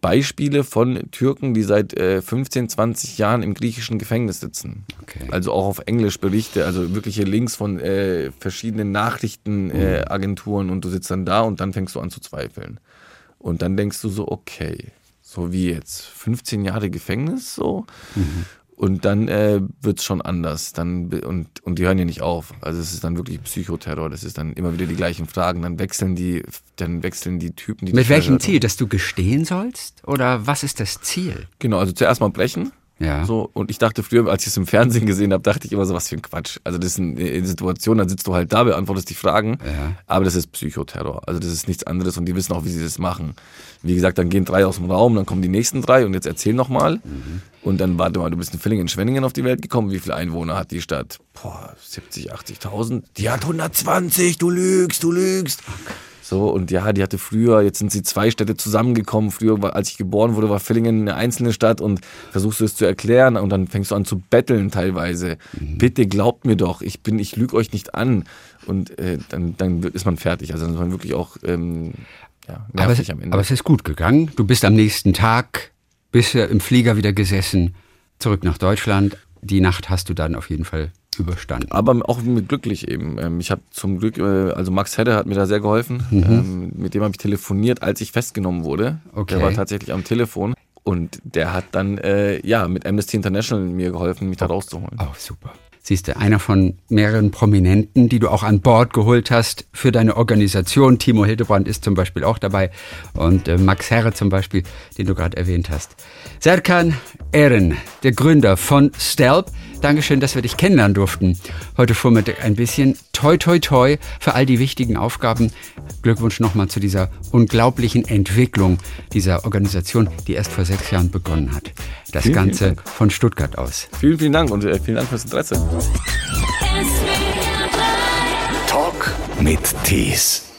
Beispiele von Türken, die seit äh, 15, 20 Jahren im griechischen Gefängnis sitzen. Okay. Also auch auf Englisch Berichte, also wirkliche Links von äh, verschiedenen Nachrichtenagenturen äh, Agenturen und du sitzt dann da und dann fängst du an zu zweifeln. Und dann denkst du so, okay, so wie jetzt 15 Jahre Gefängnis so. Und dann äh, wird's schon anders. Dann, und, und die hören ja nicht auf. Also es ist dann wirklich Psychoterror. Das ist dann immer wieder die gleichen Fragen. Dann wechseln die, dann wechseln die Typen, die Mit welchem Ziel? Dass du gestehen sollst? Oder was ist das Ziel? Genau, also zuerst mal brechen. Ja. So, und ich dachte früher, als ich es im Fernsehen gesehen habe, dachte ich immer so, was für ein Quatsch. Also das ist eine Situation, dann sitzt du halt da, beantwortest die Fragen, Ja. aber das ist Psychoterror. Also das ist nichts anderes und die wissen auch, wie sie das machen. Wie gesagt, dann gehen drei aus dem Raum, dann kommen die nächsten drei und jetzt erzähl nochmal. Mhm. Und dann warte mal, du bist in Villingen-Schwenningen auf die Welt gekommen. Wie viele Einwohner hat die Stadt? Boah, 70, 80.000. Die hat 120, du lügst, du lügst. So, und ja, die hatte früher, jetzt sind sie zwei Städte zusammengekommen. Früher, als ich geboren wurde, war Villingen eine einzelne Stadt und versuchst du es zu erklären und dann fängst du an zu betteln teilweise. Mhm. Bitte glaubt mir doch, ich bin, ich lüge euch nicht an. Und äh, dann, dann ist man fertig. Also dann ist man wirklich auch ähm, ja, Aber es, am Ende. aber es ist gut gegangen. Du bist am nächsten Tag, bist im Flieger wieder gesessen, zurück nach Deutschland. Die Nacht hast du dann auf jeden Fall überstanden. aber auch mit glücklich eben. Ähm, Ich habe zum Glück, äh, also Max Hedde hat mir da sehr geholfen. Ähm, Mit dem habe ich telefoniert, als ich festgenommen wurde. Okay. Der war tatsächlich am Telefon und der hat dann äh, ja mit Amnesty International mir geholfen, mich da rauszuholen. Oh, super. Siehst du, einer von mehreren Prominenten, die du auch an Bord geholt hast für deine Organisation. Timo Hildebrand ist zum Beispiel auch dabei und äh, Max Herre zum Beispiel, den du gerade erwähnt hast. Serkan Eren, der Gründer von Stelp. Dankeschön, dass wir dich kennenlernen durften. Heute Vormittag ein bisschen toi toi toi für all die wichtigen Aufgaben. Glückwunsch nochmal zu dieser unglaublichen Entwicklung dieser Organisation, die erst vor sechs Jahren begonnen hat. Das Vielen, vielen Ganze Dank. von Stuttgart aus. Vielen, vielen Dank und äh, vielen Dank fürs Interesse. Talk mit Tees.